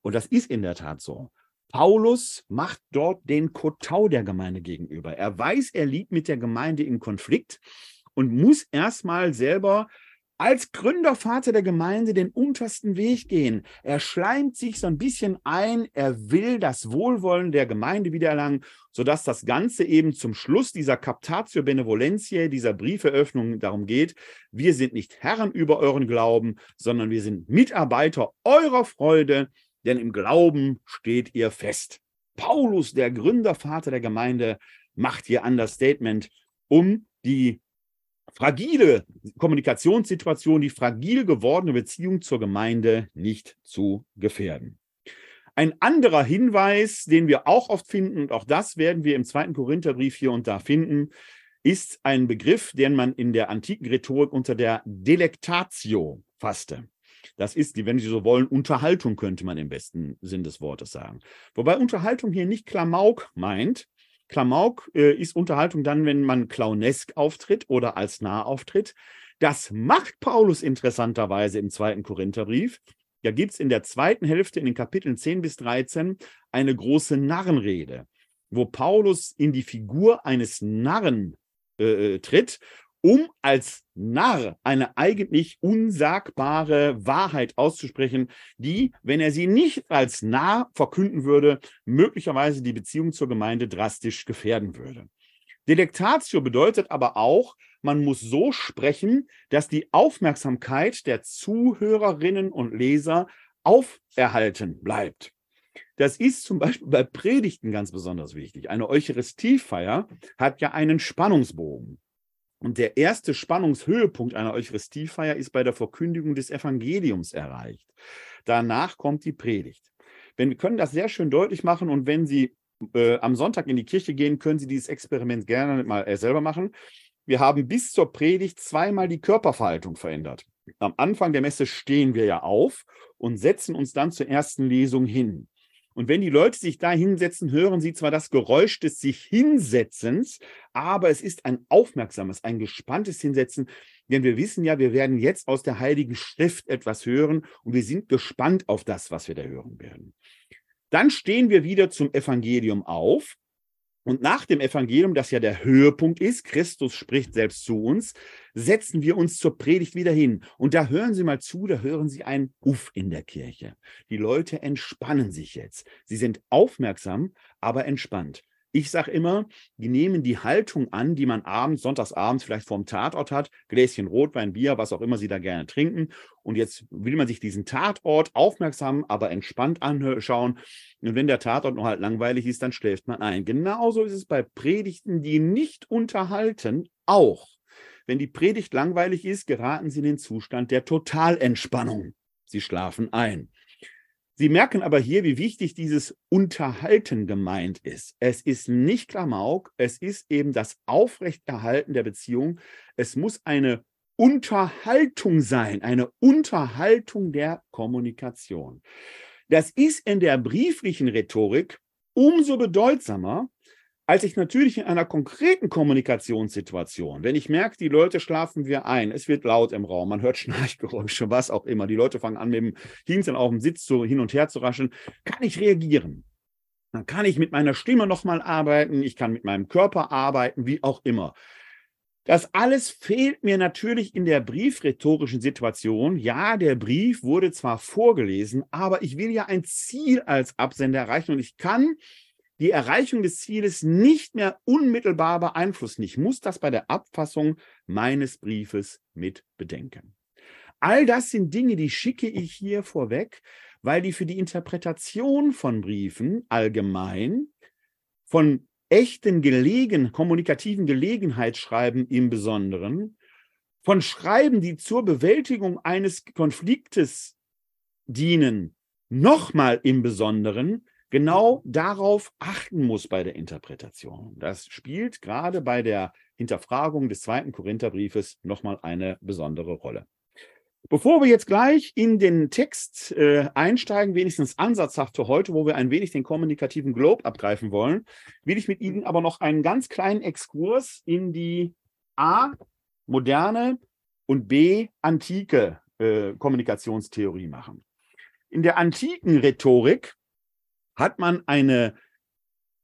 Und das ist in der Tat so. Paulus macht dort den Kotau der Gemeinde gegenüber. Er weiß, er liegt mit der Gemeinde in Konflikt und muss erstmal selber als Gründervater der Gemeinde den untersten Weg gehen. Er schleimt sich so ein bisschen ein, er will das Wohlwollen der Gemeinde wiedererlangen, sodass das Ganze eben zum Schluss dieser Captatio Benevolentiae, dieser Brieferöffnung darum geht, wir sind nicht Herren über euren Glauben, sondern wir sind Mitarbeiter eurer Freude, denn im Glauben steht ihr fest. Paulus, der Gründervater der Gemeinde, macht hier ein Statement, um die fragile Kommunikationssituation, die fragil gewordene Beziehung zur Gemeinde nicht zu gefährden. Ein anderer Hinweis, den wir auch oft finden, und auch das werden wir im zweiten Korintherbrief hier und da finden, ist ein Begriff, den man in der antiken Rhetorik unter der Delectatio fasste. Das ist, wenn Sie so wollen, Unterhaltung, könnte man im besten Sinn des Wortes sagen. Wobei Unterhaltung hier nicht Klamauk meint, Klamauk äh, ist Unterhaltung dann, wenn man clownesk auftritt oder als nah auftritt. Das macht Paulus interessanterweise im zweiten Korintherbrief. Da gibt es in der zweiten Hälfte in den Kapiteln 10 bis 13 eine große Narrenrede, wo Paulus in die Figur eines Narren äh, äh tritt um als Narr eine eigentlich unsagbare Wahrheit auszusprechen, die, wenn er sie nicht als Narr verkünden würde, möglicherweise die Beziehung zur Gemeinde drastisch gefährden würde. Delectatio bedeutet aber auch, man muss so sprechen, dass die Aufmerksamkeit der Zuhörerinnen und Leser auferhalten bleibt. Das ist zum Beispiel bei Predigten ganz besonders wichtig. Eine Eucharistiefeier hat ja einen Spannungsbogen. Und der erste Spannungshöhepunkt einer Eucharistiefeier ist bei der Verkündigung des Evangeliums erreicht. Danach kommt die Predigt. Wenn, wir können das sehr schön deutlich machen und wenn Sie äh, am Sonntag in die Kirche gehen, können Sie dieses Experiment gerne mal äh, selber machen. Wir haben bis zur Predigt zweimal die Körperverhaltung verändert. Am Anfang der Messe stehen wir ja auf und setzen uns dann zur ersten Lesung hin. Und wenn die Leute sich da hinsetzen, hören sie zwar das Geräusch des sich Hinsetzens, aber es ist ein aufmerksames, ein gespanntes Hinsetzen, denn wir wissen ja, wir werden jetzt aus der Heiligen Schrift etwas hören und wir sind gespannt auf das, was wir da hören werden. Dann stehen wir wieder zum Evangelium auf und nach dem Evangelium, das ja der Höhepunkt ist, Christus spricht selbst zu uns, setzen wir uns zur Predigt wieder hin. Und da hören Sie mal zu, da hören Sie ein Uff in der Kirche. Die Leute entspannen sich jetzt. Sie sind aufmerksam, aber entspannt. Ich sage immer, die nehmen die Haltung an, die man abends, sonntagsabends vielleicht vorm Tatort hat, Gläschen Rotwein, Bier, was auch immer sie da gerne trinken. Und jetzt will man sich diesen Tatort aufmerksam, aber entspannt anschauen. Und wenn der Tatort noch halt langweilig ist, dann schläft man ein. Genauso ist es bei Predigten, die nicht unterhalten, auch. Wenn die Predigt langweilig ist, geraten sie in den Zustand der Totalentspannung. Sie schlafen ein. Sie merken aber hier, wie wichtig dieses Unterhalten gemeint ist. Es ist nicht Klamauk, es ist eben das Aufrechterhalten der Beziehung. Es muss eine Unterhaltung sein, eine Unterhaltung der Kommunikation. Das ist in der brieflichen Rhetorik umso bedeutsamer, als ich natürlich in einer konkreten Kommunikationssituation, wenn ich merke, die Leute schlafen wir ein, es wird laut im Raum, man hört Schnarchgeräusche, was auch immer, die Leute fangen an, mit dem Hintern auf dem Sitz so hin und her zu rascheln, kann ich reagieren. Dann kann ich mit meiner Stimme nochmal arbeiten, ich kann mit meinem Körper arbeiten, wie auch immer. Das alles fehlt mir natürlich in der briefrhetorischen Situation. Ja, der Brief wurde zwar vorgelesen, aber ich will ja ein Ziel als Absender erreichen und ich kann die Erreichung des Zieles nicht mehr unmittelbar beeinflussen. Ich muss das bei der Abfassung meines Briefes mit bedenken. All das sind Dinge, die schicke ich hier vorweg, weil die für die Interpretation von Briefen allgemein, von echten Gelegen, kommunikativen Gelegenheitsschreiben im Besonderen, von Schreiben, die zur Bewältigung eines Konfliktes dienen, nochmal im Besonderen genau darauf achten muss bei der Interpretation. Das spielt gerade bei der Hinterfragung des zweiten Korintherbriefes nochmal eine besondere Rolle. Bevor wir jetzt gleich in den Text äh, einsteigen, wenigstens ansatzhaft für heute, wo wir ein wenig den kommunikativen Globe abgreifen wollen, will ich mit Ihnen aber noch einen ganz kleinen Exkurs in die A, moderne und B, antike äh, Kommunikationstheorie machen. In der antiken Rhetorik hat man eine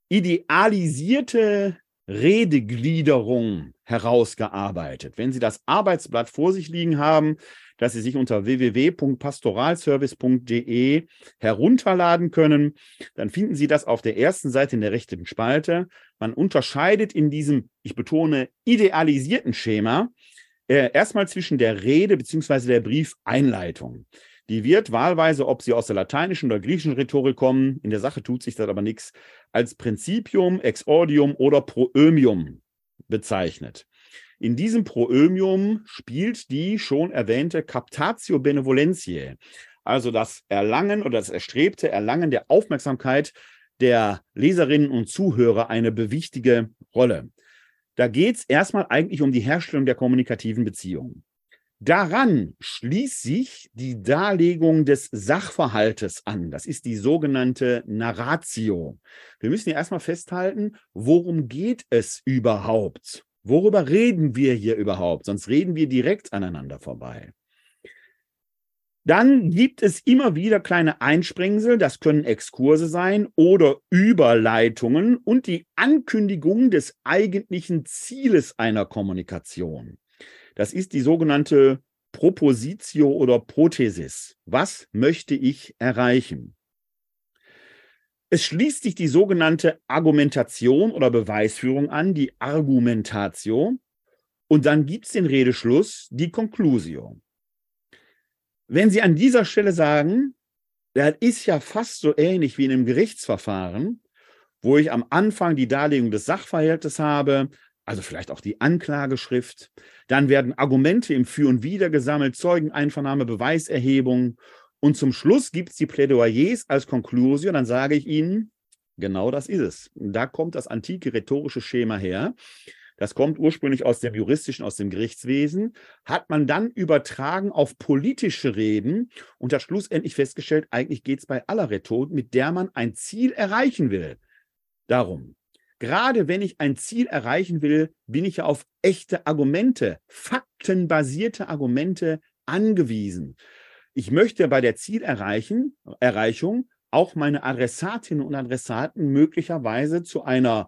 idealisierte Redegliederung herausgearbeitet. Wenn Sie das Arbeitsblatt vor sich liegen haben, das Sie sich unter www.pastoralservice.de herunterladen können, dann finden Sie das auf der ersten Seite in der rechten Spalte. Man unterscheidet in diesem, ich betone, idealisierten Schema äh, erstmal zwischen der Rede bzw. der Briefeinleitung. Die wird wahlweise, ob sie aus der lateinischen oder griechischen Rhetorik kommen, in der Sache tut sich das aber nichts, als Principium, Exordium oder Proömium bezeichnet. In diesem Proömium spielt die schon erwähnte Captatio Benevolentiae, also das Erlangen oder das erstrebte Erlangen der Aufmerksamkeit der Leserinnen und Zuhörer eine bewichtige Rolle. Da geht es erstmal eigentlich um die Herstellung der kommunikativen Beziehungen. Daran schließt sich die Darlegung des Sachverhaltes an. Das ist die sogenannte Narratio. Wir müssen hier erstmal festhalten, worum geht es überhaupt? Worüber reden wir hier überhaupt? Sonst reden wir direkt aneinander vorbei. Dann gibt es immer wieder kleine Einsprengsel, das können Exkurse sein oder Überleitungen und die Ankündigung des eigentlichen Zieles einer Kommunikation. Das ist die sogenannte Propositio oder Prothesis. Was möchte ich erreichen? Es schließt sich die sogenannte Argumentation oder Beweisführung an, die Argumentatio. Und dann gibt es den Redeschluss, die Conclusio. Wenn Sie an dieser Stelle sagen, das ist ja fast so ähnlich wie in einem Gerichtsverfahren, wo ich am Anfang die Darlegung des Sachverhaltes habe, also vielleicht auch die Anklageschrift. Dann werden Argumente im Für und Wider gesammelt, Zeugeneinvernahme, Beweiserhebung. Und zum Schluss gibt es die Plädoyers als Konklusion. Dann sage ich Ihnen, genau das ist es. Da kommt das antike rhetorische Schema her. Das kommt ursprünglich aus dem juristischen, aus dem Gerichtswesen, hat man dann übertragen auf politische Reden und hat schlussendlich festgestellt, eigentlich geht es bei aller Rhetorik, mit der man ein Ziel erreichen will. Darum, Gerade wenn ich ein Ziel erreichen will, bin ich ja auf echte Argumente, faktenbasierte Argumente angewiesen. Ich möchte bei der Zielerreichung auch meine Adressatinnen und Adressaten möglicherweise zu einer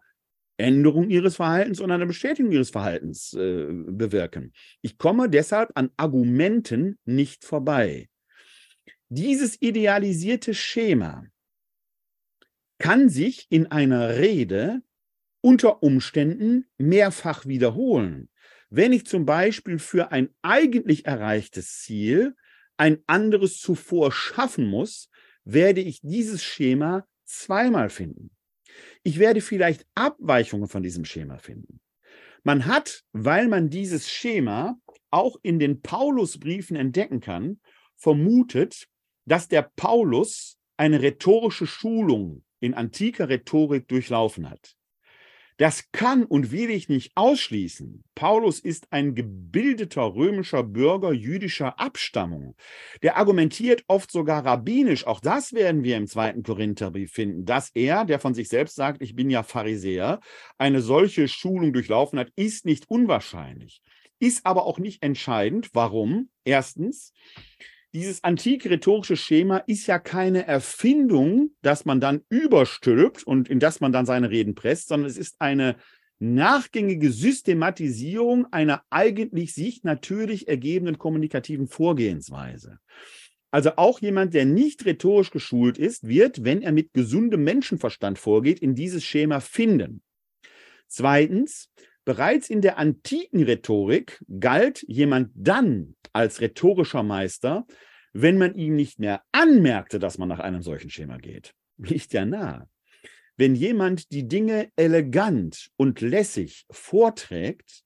Änderung ihres Verhaltens und einer Bestätigung ihres Verhaltens äh, bewirken. Ich komme deshalb an Argumenten nicht vorbei. Dieses idealisierte Schema kann sich in einer Rede unter Umständen mehrfach wiederholen. Wenn ich zum Beispiel für ein eigentlich erreichtes Ziel ein anderes zuvor schaffen muss, werde ich dieses Schema zweimal finden. Ich werde vielleicht Abweichungen von diesem Schema finden. Man hat, weil man dieses Schema auch in den Paulusbriefen entdecken kann, vermutet, dass der Paulus eine rhetorische Schulung in antiker Rhetorik durchlaufen hat. Das kann und will ich nicht ausschließen. Paulus ist ein gebildeter römischer Bürger jüdischer Abstammung. Der argumentiert oft sogar rabbinisch. Auch das werden wir im zweiten Korintherbrief finden, dass er, der von sich selbst sagt, ich bin ja Pharisäer, eine solche Schulung durchlaufen hat, ist nicht unwahrscheinlich. Ist aber auch nicht entscheidend. Warum? Erstens, dieses antike rhetorische Schema ist ja keine Erfindung, dass man dann überstülpt und in das man dann seine Reden presst, sondern es ist eine nachgängige Systematisierung einer eigentlich sich natürlich ergebenden kommunikativen Vorgehensweise. Also auch jemand, der nicht rhetorisch geschult ist, wird, wenn er mit gesundem Menschenverstand vorgeht, in dieses Schema finden. Zweitens, bereits in der antiken Rhetorik galt jemand dann als rhetorischer Meister, wenn man ihm nicht mehr anmerkte, dass man nach einem solchen Schema geht. Liegt ja nahe. Wenn jemand die Dinge elegant und lässig vorträgt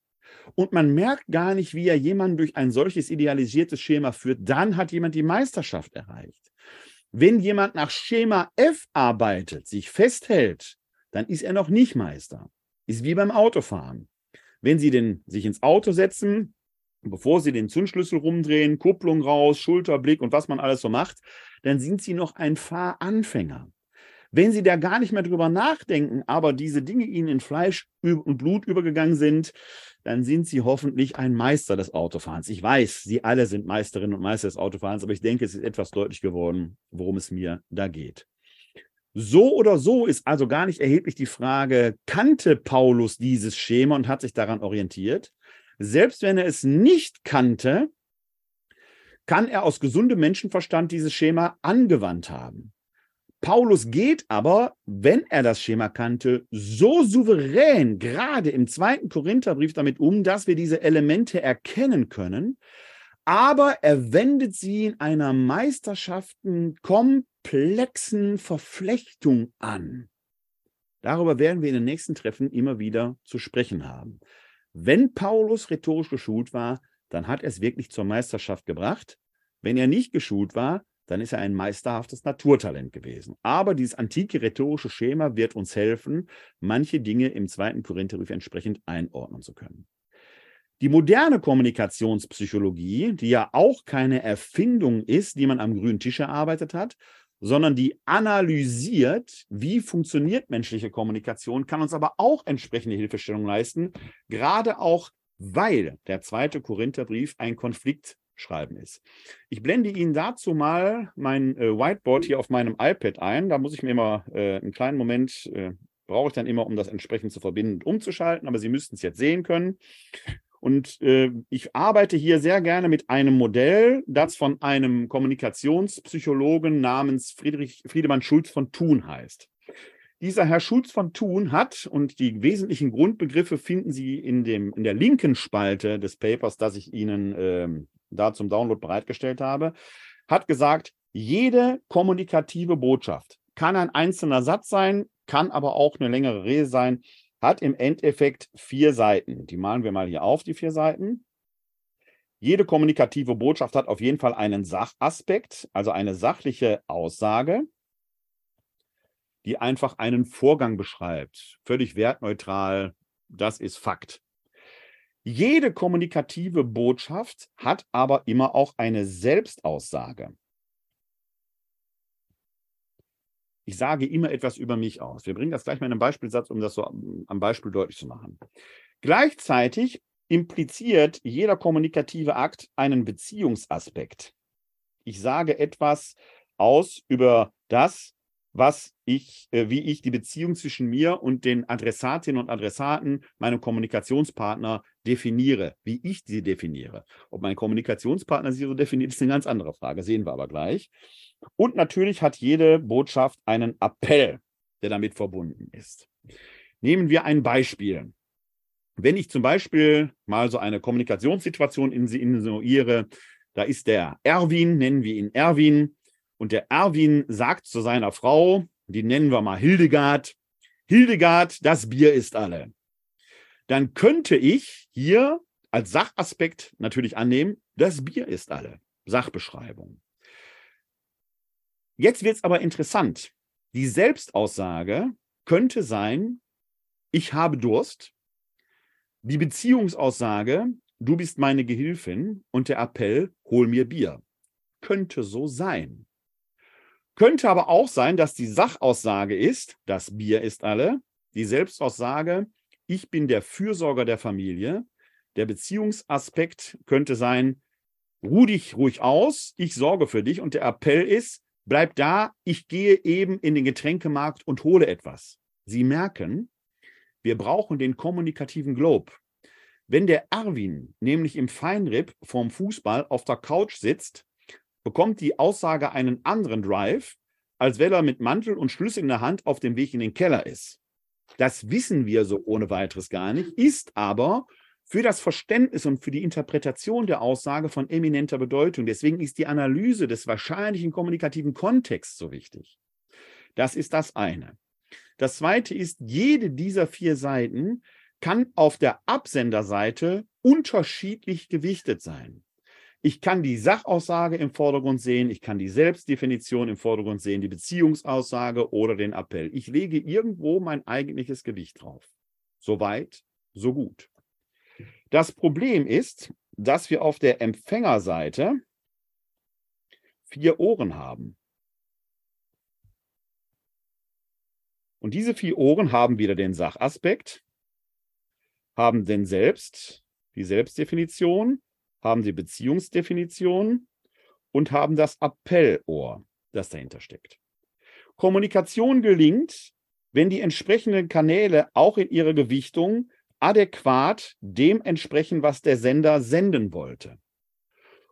und man merkt gar nicht, wie er jemanden durch ein solches idealisiertes Schema führt, dann hat jemand die Meisterschaft erreicht. Wenn jemand nach Schema F arbeitet, sich festhält, dann ist er noch nicht Meister. Ist wie beim Autofahren. Wenn Sie den, sich ins Auto setzen, bevor Sie den Zündschlüssel rumdrehen, Kupplung raus, Schulterblick und was man alles so macht, dann sind Sie noch ein Fahranfänger. Wenn Sie da gar nicht mehr drüber nachdenken, aber diese Dinge Ihnen in Fleisch und Blut übergegangen sind, dann sind Sie hoffentlich ein Meister des Autofahrens. Ich weiß, Sie alle sind Meisterinnen und Meister des Autofahrens, aber ich denke, es ist etwas deutlich geworden, worum es mir da geht. So oder so ist also gar nicht erheblich die Frage, kannte Paulus dieses Schema und hat sich daran orientiert? Selbst wenn er es nicht kannte, kann er aus gesundem Menschenverstand dieses Schema angewandt haben. Paulus geht aber, wenn er das Schema kannte, so souverän, gerade im zweiten Korintherbrief damit um, dass wir diese Elemente erkennen können, aber er wendet sie in einer meisterschaften komplexen Verflechtung an. Darüber werden wir in den nächsten Treffen immer wieder zu sprechen haben. Wenn Paulus rhetorisch geschult war, dann hat er es wirklich zur Meisterschaft gebracht. Wenn er nicht geschult war, dann ist er ein meisterhaftes Naturtalent gewesen. Aber dieses antike rhetorische Schema wird uns helfen, manche Dinge im zweiten Korintherbrief entsprechend einordnen zu können. Die moderne Kommunikationspsychologie, die ja auch keine Erfindung ist, die man am grünen Tisch erarbeitet hat, sondern die analysiert, wie funktioniert menschliche Kommunikation, kann uns aber auch entsprechende Hilfestellung leisten, gerade auch, weil der zweite Korintherbrief ein Konfliktschreiben ist. Ich blende Ihnen dazu mal mein äh, Whiteboard hier auf meinem iPad ein. Da muss ich mir immer äh, einen kleinen Moment, äh, brauche ich dann immer, um das entsprechend zu verbinden und umzuschalten, aber Sie müssten es jetzt sehen können. Und äh, ich arbeite hier sehr gerne mit einem Modell, das von einem Kommunikationspsychologen namens Friedrich, Friedemann Schulz von Thun heißt. Dieser Herr Schulz von Thun hat, und die wesentlichen Grundbegriffe finden Sie in, dem, in der linken Spalte des Papers, das ich Ihnen äh, da zum Download bereitgestellt habe, hat gesagt, jede kommunikative Botschaft kann ein einzelner Satz sein, kann aber auch eine längere Rede sein, hat im Endeffekt vier Seiten. Die malen wir mal hier auf, die vier Seiten. Jede kommunikative Botschaft hat auf jeden Fall einen Sachaspekt, also eine sachliche Aussage, die einfach einen Vorgang beschreibt. Völlig wertneutral, das ist Fakt. Jede kommunikative Botschaft hat aber immer auch eine Selbstaussage. Ich sage immer etwas über mich aus. Wir bringen das gleich mal in einem Beispielsatz, um das so am Beispiel deutlich zu machen. Gleichzeitig impliziert jeder kommunikative Akt einen Beziehungsaspekt. Ich sage etwas aus über das, was ich, äh, wie ich die Beziehung zwischen mir und den Adressatinnen und Adressaten, meinem Kommunikationspartner definiere, wie ich sie definiere. Ob mein Kommunikationspartner sie so definiert, ist eine ganz andere Frage, sehen wir aber gleich. Und natürlich hat jede Botschaft einen Appell, der damit verbunden ist. Nehmen wir ein Beispiel. Wenn ich zum Beispiel mal so eine Kommunikationssituation insinuiere, da ist der Erwin, nennen wir ihn Erwin, und der Erwin sagt zu seiner Frau, die nennen wir mal Hildegard, Hildegard, das Bier ist alle. Dann könnte ich hier als Sachaspekt natürlich annehmen, das Bier ist alle. Sachbeschreibung. Jetzt wird es aber interessant. Die Selbstaussage könnte sein, ich habe Durst. Die Beziehungsaussage, du bist meine Gehilfin und der Appell, hol mir Bier. Könnte so sein. Könnte aber auch sein, dass die Sachaussage ist, das Bier ist alle. Die Selbstaussage, ich bin der Fürsorger der Familie. Der Beziehungsaspekt könnte sein, ruh dich ruhig aus, ich sorge für dich. Und der Appell ist, bleib da, ich gehe eben in den Getränkemarkt und hole etwas. Sie merken, wir brauchen den kommunikativen Globe. Wenn der Erwin nämlich im Feinripp vorm Fußball auf der Couch sitzt, bekommt die Aussage einen anderen Drive, als wenn er mit Mantel und Schlüssel in der Hand auf dem Weg in den Keller ist. Das wissen wir so ohne weiteres gar nicht, ist aber für das Verständnis und für die Interpretation der Aussage von eminenter Bedeutung. Deswegen ist die Analyse des wahrscheinlichen kommunikativen Kontexts so wichtig. Das ist das eine. Das zweite ist, jede dieser vier Seiten kann auf der Absenderseite unterschiedlich gewichtet sein. Ich kann die Sachaussage im Vordergrund sehen, ich kann die Selbstdefinition im Vordergrund sehen, die Beziehungsaussage oder den Appell. Ich lege irgendwo mein eigentliches Gewicht drauf. Soweit, so gut. Das Problem ist, dass wir auf der Empfängerseite vier Ohren haben. Und diese vier Ohren haben wieder den Sachaspekt, haben den Selbst, die Selbstdefinition, haben die Beziehungsdefinition und haben das Appellohr, das dahinter steckt. Kommunikation gelingt, wenn die entsprechenden Kanäle auch in ihrer Gewichtung adäquat dem entsprechen, was der Sender senden wollte.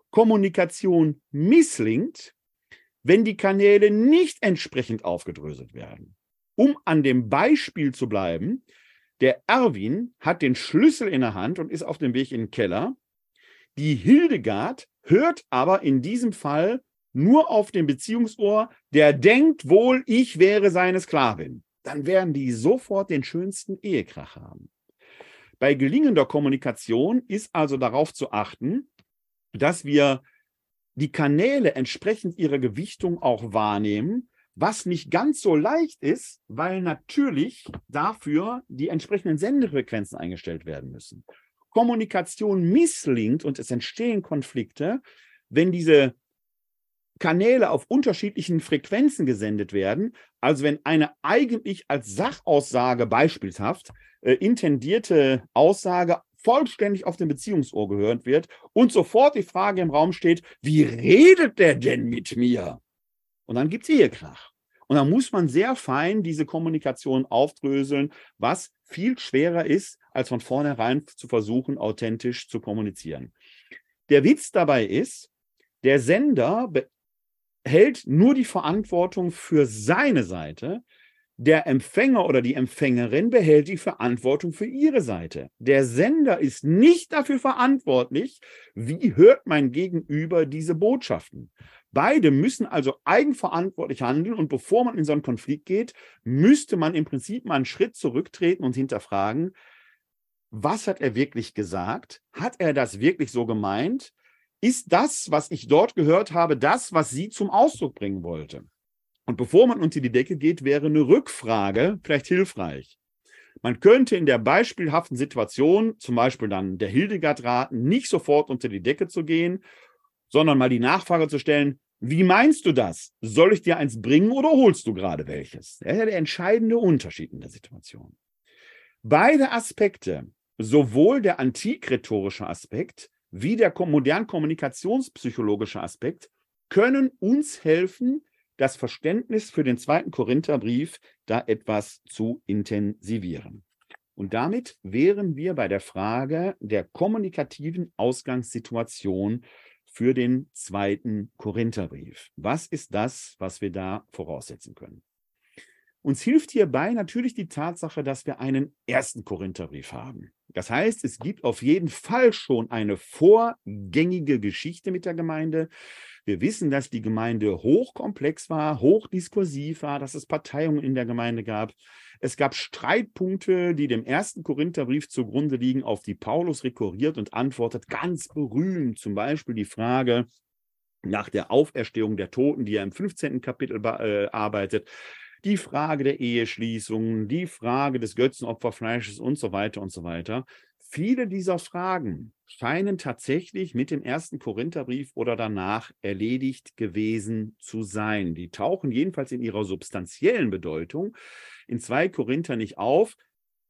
Kommunikation misslingt, wenn die Kanäle nicht entsprechend aufgedröselt werden. Um an dem Beispiel zu bleiben, der Erwin hat den Schlüssel in der Hand und ist auf dem Weg in den Keller. Die Hildegard hört aber in diesem Fall nur auf dem Beziehungsohr, der denkt wohl, ich wäre seine Sklavin. Dann werden die sofort den schönsten Ehekrach haben. Bei gelingender Kommunikation ist also darauf zu achten, dass wir die Kanäle entsprechend ihrer Gewichtung auch wahrnehmen, was nicht ganz so leicht ist, weil natürlich dafür die entsprechenden Sendefrequenzen eingestellt werden müssen. Kommunikation misslingt und es entstehen Konflikte, wenn diese Kanäle auf unterschiedlichen Frequenzen gesendet werden. Also wenn eine eigentlich als Sachaussage beispielshaft äh, intendierte Aussage vollständig auf dem Beziehungsohr gehört wird und sofort die Frage im Raum steht, wie redet der denn mit mir? Und dann gibt es Ehekrach. Und dann muss man sehr fein diese Kommunikation aufdröseln, was viel schwerer ist, als von vornherein zu versuchen, authentisch zu kommunizieren. Der Witz dabei ist, der Sender hält nur die Verantwortung für seine Seite, der Empfänger oder die Empfängerin behält die Verantwortung für ihre Seite. Der Sender ist nicht dafür verantwortlich, wie hört mein Gegenüber diese Botschaften. Beide müssen also eigenverantwortlich handeln und bevor man in so einen Konflikt geht, müsste man im Prinzip mal einen Schritt zurücktreten und hinterfragen, was hat er wirklich gesagt? Hat er das wirklich so gemeint? Ist das, was ich dort gehört habe, das, was sie zum Ausdruck bringen wollte? Und bevor man unter die Decke geht, wäre eine Rückfrage vielleicht hilfreich. Man könnte in der beispielhaften Situation, zum Beispiel dann der Hildegard raten, nicht sofort unter die Decke zu gehen, sondern mal die Nachfrage zu stellen, wie meinst du das? Soll ich dir eins bringen oder holst du gerade welches? Das ist ja der entscheidende Unterschied in der Situation. Beide Aspekte, sowohl der antikrhetorische Aspekt wie der modern kommunikationspsychologische Aspekt, können uns helfen, das Verständnis für den zweiten Korintherbrief da etwas zu intensivieren. Und damit wären wir bei der Frage der kommunikativen Ausgangssituation für den zweiten Korintherbrief. Was ist das, was wir da voraussetzen können? Uns hilft hierbei natürlich die Tatsache, dass wir einen ersten Korintherbrief haben. Das heißt, es gibt auf jeden Fall schon eine vorgängige Geschichte mit der Gemeinde. Wir wissen, dass die Gemeinde hochkomplex war, hochdiskursiv war, dass es Parteiungen in der Gemeinde gab. Es gab Streitpunkte, die dem ersten Korintherbrief zugrunde liegen, auf die Paulus rekurriert und antwortet. Ganz berühmt zum Beispiel die Frage, nach der Auferstehung der Toten, die er im 15. Kapitel äh, arbeitet, die Frage der Eheschließung, die Frage des Götzenopferfleisches und so weiter und so weiter. Viele dieser Fragen scheinen tatsächlich mit dem ersten Korintherbrief oder danach erledigt gewesen zu sein. Die tauchen jedenfalls in ihrer substanziellen Bedeutung in 2 Korinther nicht auf,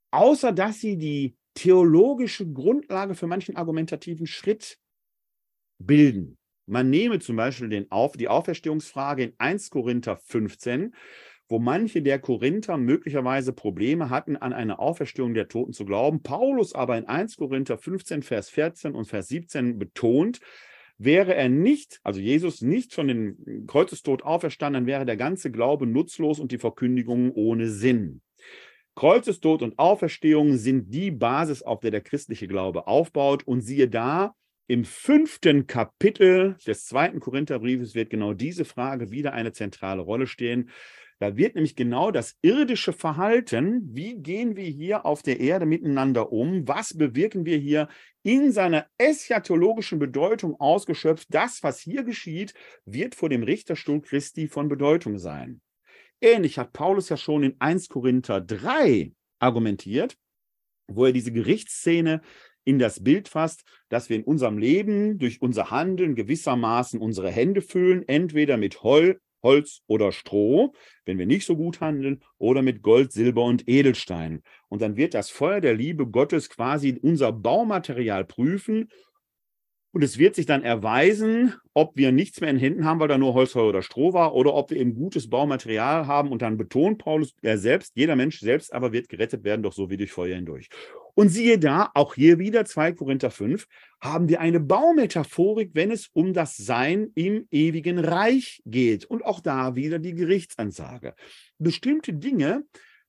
außer dass sie die theologische Grundlage für manchen argumentativen Schritt bilden. Man nehme zum Beispiel den Auf, die Auferstehungsfrage in 1 Korinther 15 wo manche der Korinther möglicherweise Probleme hatten, an eine Auferstehung der Toten zu glauben. Paulus aber in 1 Korinther 15, Vers 14 und Vers 17 betont, wäre er nicht, also Jesus nicht von dem Kreuzestod auferstanden, dann wäre der ganze Glaube nutzlos und die Verkündigung ohne Sinn. Kreuzestod und Auferstehung sind die Basis, auf der der christliche Glaube aufbaut. Und siehe da, im fünften Kapitel des zweiten Korintherbriefes wird genau diese Frage wieder eine zentrale Rolle stehen. Da wird nämlich genau das irdische Verhalten, wie gehen wir hier auf der Erde miteinander um, was bewirken wir hier in seiner eschatologischen Bedeutung ausgeschöpft. Das, was hier geschieht, wird vor dem Richterstuhl Christi von Bedeutung sein. Ähnlich hat Paulus ja schon in 1 Korinther 3 argumentiert, wo er diese Gerichtsszene in das Bild fasst, dass wir in unserem Leben durch unser Handeln gewissermaßen unsere Hände füllen, entweder mit Heu, Holz oder Stroh, wenn wir nicht so gut handeln, oder mit Gold, Silber und Edelstein. Und dann wird das Feuer der Liebe Gottes quasi unser Baumaterial prüfen und es wird sich dann erweisen, ob wir nichts mehr in Händen haben, weil da nur Holz, Heu oder Stroh war, oder ob wir eben gutes Baumaterial haben. Und dann betont Paulus, er selbst, jeder Mensch selbst aber wird gerettet werden, doch so wie durch Feuer hindurch. Und siehe da, auch hier wieder 2 Korinther 5, haben wir eine Baumetaphorik, wenn es um das Sein im ewigen Reich geht. Und auch da wieder die Gerichtsansage. Bestimmte Dinge,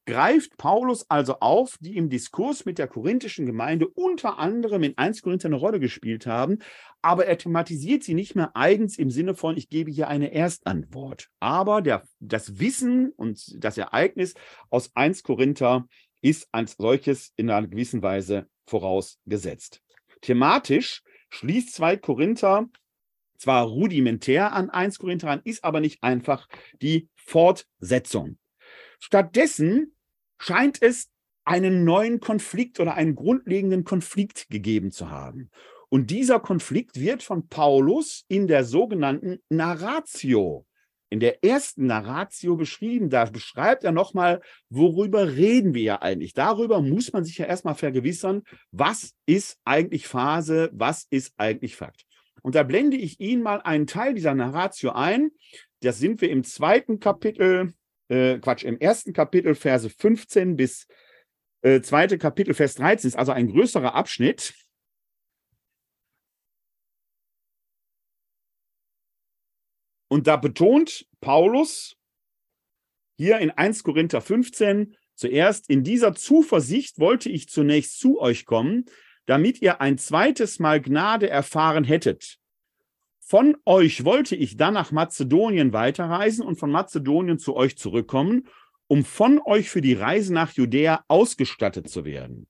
greift Paulus also auf, die im Diskurs mit der korinthischen Gemeinde unter anderem in 1 Korinther eine Rolle gespielt haben, aber er thematisiert sie nicht mehr eigens im Sinne von, ich gebe hier eine Erstantwort. Aber der, das Wissen und das Ereignis aus 1 Korinther ist als solches in einer gewissen Weise vorausgesetzt. Thematisch schließt 2 Korinther zwar rudimentär an 1 Korinther an, ist aber nicht einfach die Fortsetzung. Stattdessen scheint es einen neuen Konflikt oder einen grundlegenden Konflikt gegeben zu haben. Und dieser Konflikt wird von Paulus in der sogenannten Narratio, in der ersten Narratio beschrieben. Da beschreibt er nochmal, worüber reden wir ja eigentlich. Darüber muss man sich ja erstmal vergewissern, was ist eigentlich Phase, was ist eigentlich Fakt. Und da blende ich Ihnen mal einen Teil dieser Narratio ein. Das sind wir im zweiten Kapitel äh, Quatsch, im ersten Kapitel Verse 15 bis äh, zweite Kapitel Vers 13 ist also ein größerer Abschnitt. Und da betont Paulus hier in 1 Korinther 15 zuerst, in dieser Zuversicht wollte ich zunächst zu euch kommen, damit ihr ein zweites Mal Gnade erfahren hättet. Von euch wollte ich dann nach Mazedonien weiterreisen und von Mazedonien zu euch zurückkommen, um von euch für die Reise nach Judäa ausgestattet zu werden.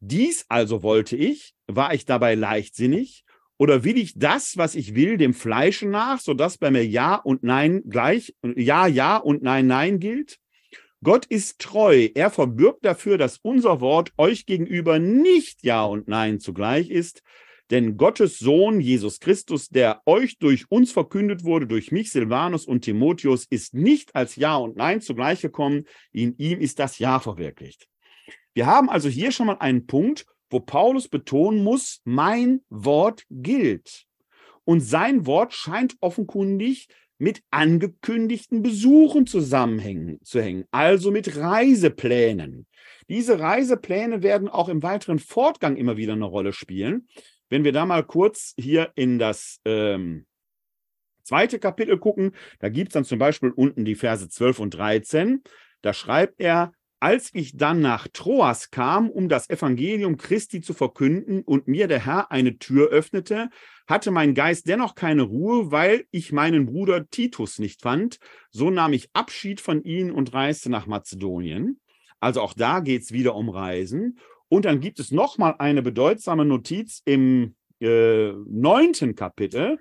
Dies also wollte ich, war ich dabei leichtsinnig, oder will ich das, was ich will, dem Fleische nach, sodass bei mir Ja und Nein gleich, Ja, Ja und Nein, Nein gilt? Gott ist treu. Er verbürgt dafür, dass unser Wort euch gegenüber nicht Ja und Nein zugleich ist, denn Gottes Sohn, Jesus Christus, der euch durch uns verkündet wurde, durch mich, Silvanus und Timotheus, ist nicht als Ja und Nein zugleich gekommen. In ihm ist das Ja verwirklicht. Wir haben also hier schon mal einen Punkt, wo Paulus betonen muss, mein Wort gilt. Und sein Wort scheint offenkundig mit angekündigten Besuchen zusammenhängen, zu hängen, also mit Reiseplänen. Diese Reisepläne werden auch im weiteren Fortgang immer wieder eine Rolle spielen. Wenn wir da mal kurz hier in das ähm, zweite Kapitel gucken, da gibt es dann zum Beispiel unten die Verse 12 und 13. Da schreibt er, als ich dann nach Troas kam, um das Evangelium Christi zu verkünden und mir der Herr eine Tür öffnete, hatte mein Geist dennoch keine Ruhe, weil ich meinen Bruder Titus nicht fand. So nahm ich Abschied von ihm und reiste nach Mazedonien. Also auch da geht es wieder um Reisen. Und dann gibt es nochmal eine bedeutsame Notiz im äh, neunten Kapitel.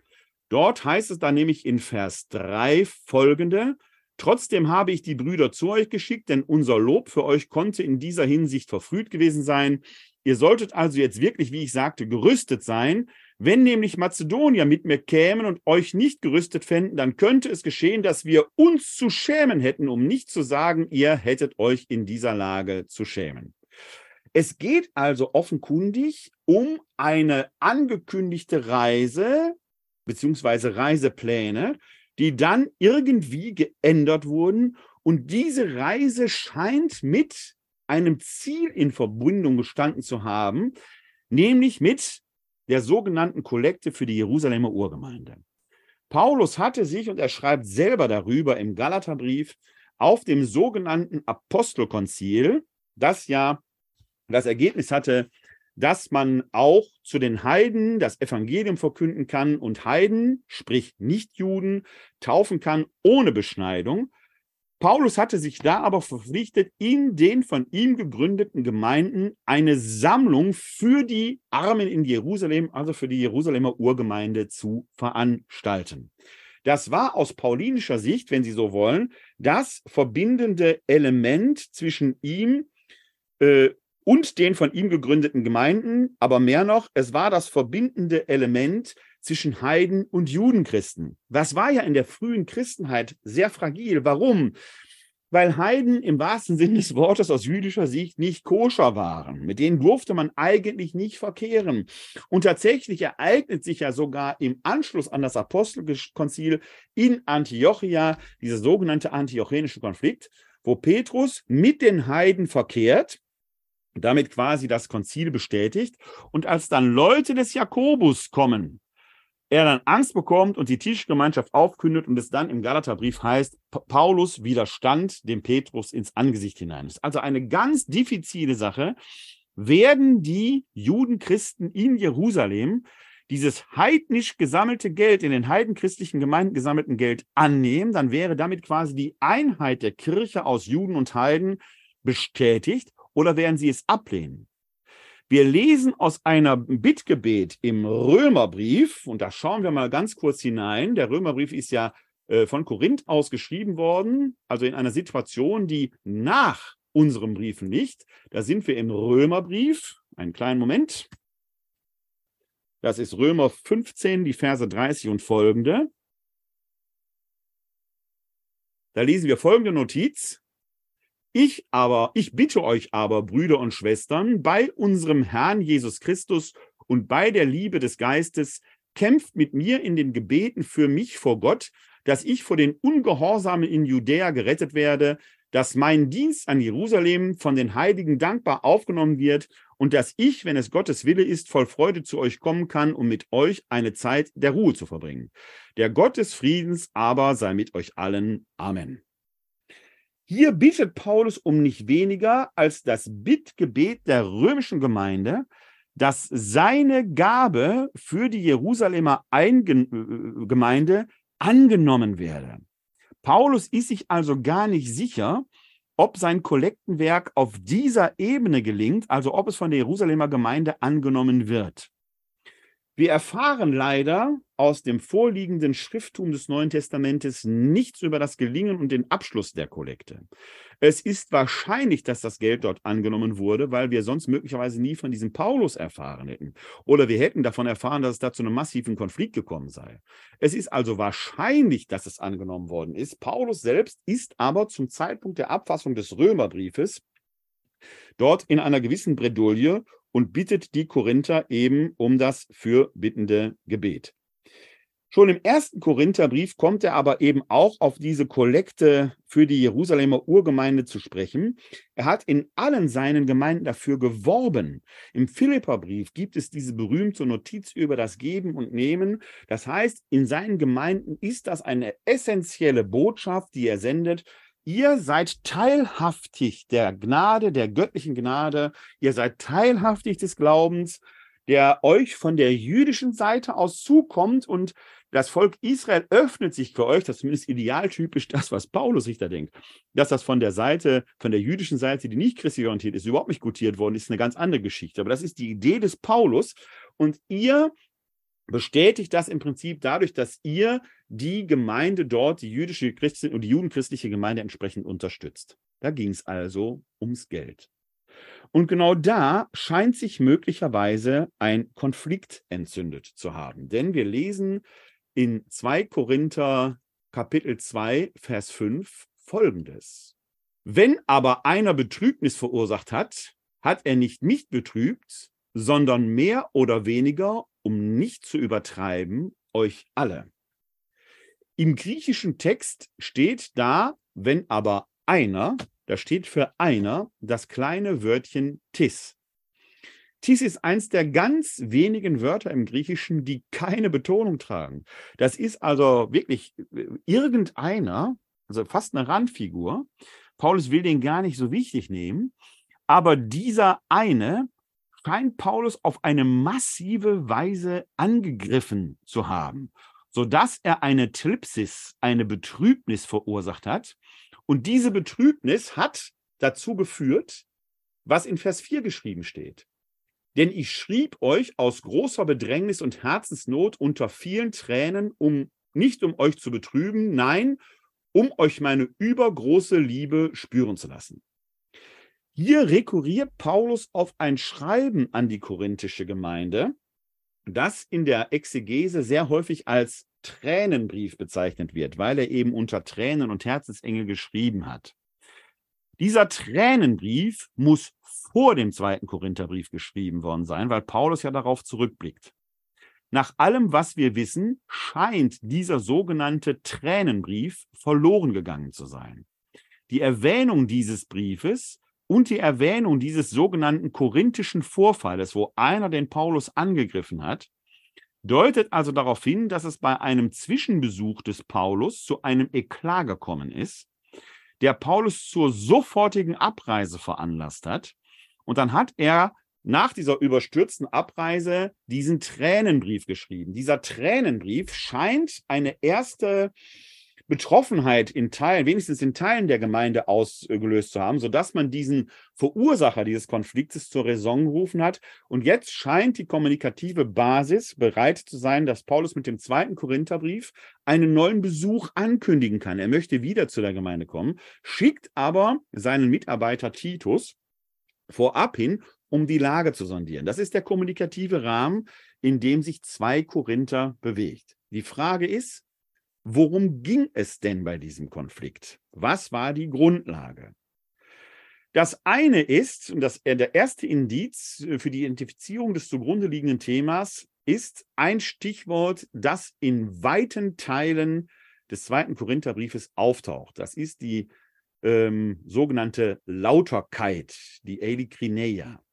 Dort heißt es dann nämlich in Vers 3 folgende, Trotzdem habe ich die Brüder zu euch geschickt, denn unser Lob für euch konnte in dieser Hinsicht verfrüht gewesen sein. Ihr solltet also jetzt wirklich, wie ich sagte, gerüstet sein. Wenn nämlich Mazedonier mit mir kämen und euch nicht gerüstet fänden, dann könnte es geschehen, dass wir uns zu schämen hätten, um nicht zu sagen, ihr hättet euch in dieser Lage zu schämen. Es geht also offenkundig um eine angekündigte Reise beziehungsweise Reisepläne, die dann irgendwie geändert wurden. Und diese Reise scheint mit einem Ziel in Verbindung gestanden zu haben, nämlich mit der sogenannten Kollekte für die Jerusalemer Urgemeinde. Paulus hatte sich, und er schreibt selber darüber im Galaterbrief, auf dem sogenannten Apostelkonzil, das ja das Ergebnis hatte, dass man auch zu den Heiden das Evangelium verkünden kann und Heiden, sprich Nichtjuden, taufen kann ohne Beschneidung. Paulus hatte sich da aber verpflichtet, in den von ihm gegründeten Gemeinden eine Sammlung für die Armen in Jerusalem, also für die Jerusalemer Urgemeinde zu veranstalten. Das war aus paulinischer Sicht, wenn Sie so wollen, das verbindende Element zwischen ihm äh, und den von ihm gegründeten Gemeinden, aber mehr noch, es war das verbindende Element zwischen Heiden und Judenchristen. Das war ja in der frühen Christenheit sehr fragil. Warum? Weil Heiden im wahrsten Sinne des Wortes aus jüdischer Sicht nicht koscher waren. Mit denen durfte man eigentlich nicht verkehren. Und tatsächlich ereignet sich ja sogar im Anschluss an das Apostelkonzil in Antiochia dieser sogenannte antiochenische Konflikt, wo Petrus mit den Heiden verkehrt damit quasi das Konzil bestätigt. Und als dann Leute des Jakobus kommen, er dann Angst bekommt und die Tischgemeinschaft aufkündet und es dann im Galaterbrief heißt, Paulus widerstand dem Petrus ins Angesicht hinein. Das ist also eine ganz diffizile Sache. Werden die Judenchristen in Jerusalem dieses heidnisch gesammelte Geld, in den heidenchristlichen Gemeinden gesammelten Geld annehmen, dann wäre damit quasi die Einheit der Kirche aus Juden und Heiden bestätigt oder werden sie es ablehnen? Wir lesen aus einer Bittgebet im Römerbrief, und da schauen wir mal ganz kurz hinein. Der Römerbrief ist ja äh, von Korinth aus geschrieben worden, also in einer Situation, die nach unserem Brief liegt. Da sind wir im Römerbrief. Einen kleinen Moment. Das ist Römer 15, die Verse 30 und folgende. Da lesen wir folgende Notiz. Ich aber, ich bitte euch aber, Brüder und Schwestern, bei unserem Herrn Jesus Christus und bei der Liebe des Geistes, kämpft mit mir in den Gebeten für mich vor Gott, dass ich vor den Ungehorsamen in Judäa gerettet werde, dass mein Dienst an Jerusalem von den Heiligen dankbar aufgenommen wird und dass ich, wenn es Gottes Wille ist, voll Freude zu euch kommen kann, um mit euch eine Zeit der Ruhe zu verbringen. Der Gott des Friedens aber sei mit euch allen. Amen. Hier bittet Paulus um nicht weniger als das Bittgebet der römischen Gemeinde, dass seine Gabe für die Jerusalemer Gemeinde angenommen werde. Paulus ist sich also gar nicht sicher, ob sein Kollektenwerk auf dieser Ebene gelingt, also ob es von der Jerusalemer Gemeinde angenommen wird. Wir erfahren leider aus dem vorliegenden Schrifttum des Neuen Testamentes nichts über das Gelingen und den Abschluss der Kollekte. Es ist wahrscheinlich, dass das Geld dort angenommen wurde, weil wir sonst möglicherweise nie von diesem Paulus erfahren hätten. Oder wir hätten davon erfahren, dass es da zu einem massiven Konflikt gekommen sei. Es ist also wahrscheinlich, dass es angenommen worden ist. Paulus selbst ist aber zum Zeitpunkt der Abfassung des Römerbriefes dort in einer gewissen Bredouille und bittet die Korinther eben um das fürbittende Gebet. Schon im ersten Korintherbrief kommt er aber eben auch auf diese Kollekte für die Jerusalemer Urgemeinde zu sprechen. Er hat in allen seinen Gemeinden dafür geworben. Im Philipperbrief gibt es diese berühmte Notiz über das Geben und Nehmen. Das heißt, in seinen Gemeinden ist das eine essentielle Botschaft, die er sendet. Ihr seid teilhaftig der Gnade, der göttlichen Gnade, ihr seid teilhaftig des Glaubens, der euch von der jüdischen Seite aus zukommt und das Volk Israel öffnet sich für euch, das ist zumindest idealtypisch das, was Paulus sich da denkt. Dass das von der Seite, von der jüdischen Seite, die nicht christlich orientiert ist, überhaupt nicht gutiert worden ist, eine ganz andere Geschichte. Aber das ist die Idee des Paulus. Und ihr bestätigt das im Prinzip dadurch, dass ihr die Gemeinde dort, die jüdische Christin und die judenchristliche Gemeinde entsprechend unterstützt. Da ging es also ums Geld. Und genau da scheint sich möglicherweise ein Konflikt entzündet zu haben. Denn wir lesen in 2 Korinther Kapitel 2, Vers 5 folgendes. Wenn aber einer Betrübnis verursacht hat, hat er nicht mich betrübt, sondern mehr oder weniger, um nicht zu übertreiben, euch alle. Im griechischen Text steht da, wenn aber einer, da steht für einer das kleine Wörtchen tis. Tis ist eins der ganz wenigen Wörter im Griechischen, die keine Betonung tragen. Das ist also wirklich äh, irgendeiner, also fast eine Randfigur. Paulus will den gar nicht so wichtig nehmen, aber dieser eine scheint Paulus auf eine massive Weise angegriffen zu haben sodass er eine Tripsis, eine Betrübnis verursacht hat. Und diese Betrübnis hat dazu geführt, was in Vers 4 geschrieben steht. Denn ich schrieb euch aus großer Bedrängnis und Herzensnot unter vielen Tränen, um nicht um euch zu betrüben, nein, um euch meine übergroße Liebe spüren zu lassen. Hier rekurriert Paulus auf ein Schreiben an die korinthische Gemeinde, das in der Exegese sehr häufig als Tränenbrief bezeichnet wird, weil er eben unter Tränen und Herzensengel geschrieben hat. Dieser Tränenbrief muss vor dem zweiten Korintherbrief geschrieben worden sein, weil Paulus ja darauf zurückblickt. Nach allem, was wir wissen, scheint dieser sogenannte Tränenbrief verloren gegangen zu sein. Die Erwähnung dieses Briefes und die Erwähnung dieses sogenannten korinthischen Vorfalles, wo einer den Paulus angegriffen hat, deutet also darauf hin, dass es bei einem Zwischenbesuch des Paulus zu einem Eklat gekommen ist, der Paulus zur sofortigen Abreise veranlasst hat. Und dann hat er nach dieser überstürzten Abreise diesen Tränenbrief geschrieben. Dieser Tränenbrief scheint eine erste Betroffenheit in Teilen, wenigstens in Teilen der Gemeinde ausgelöst zu haben, sodass man diesen Verursacher dieses Konfliktes zur Raison gerufen hat. Und jetzt scheint die kommunikative Basis bereit zu sein, dass Paulus mit dem zweiten Korintherbrief einen neuen Besuch ankündigen kann. Er möchte wieder zu der Gemeinde kommen, schickt aber seinen Mitarbeiter Titus vorab hin, um die Lage zu sondieren. Das ist der kommunikative Rahmen, in dem sich zwei Korinther bewegt. Die Frage ist, Worum ging es denn bei diesem Konflikt? Was war die Grundlage? Das eine ist, und das, äh, der erste Indiz äh, für die Identifizierung des zugrunde liegenden Themas ist ein Stichwort, das in weiten Teilen des zweiten Korintherbriefes auftaucht. Das ist die ähm, sogenannte Lauterkeit, die Elikrineia.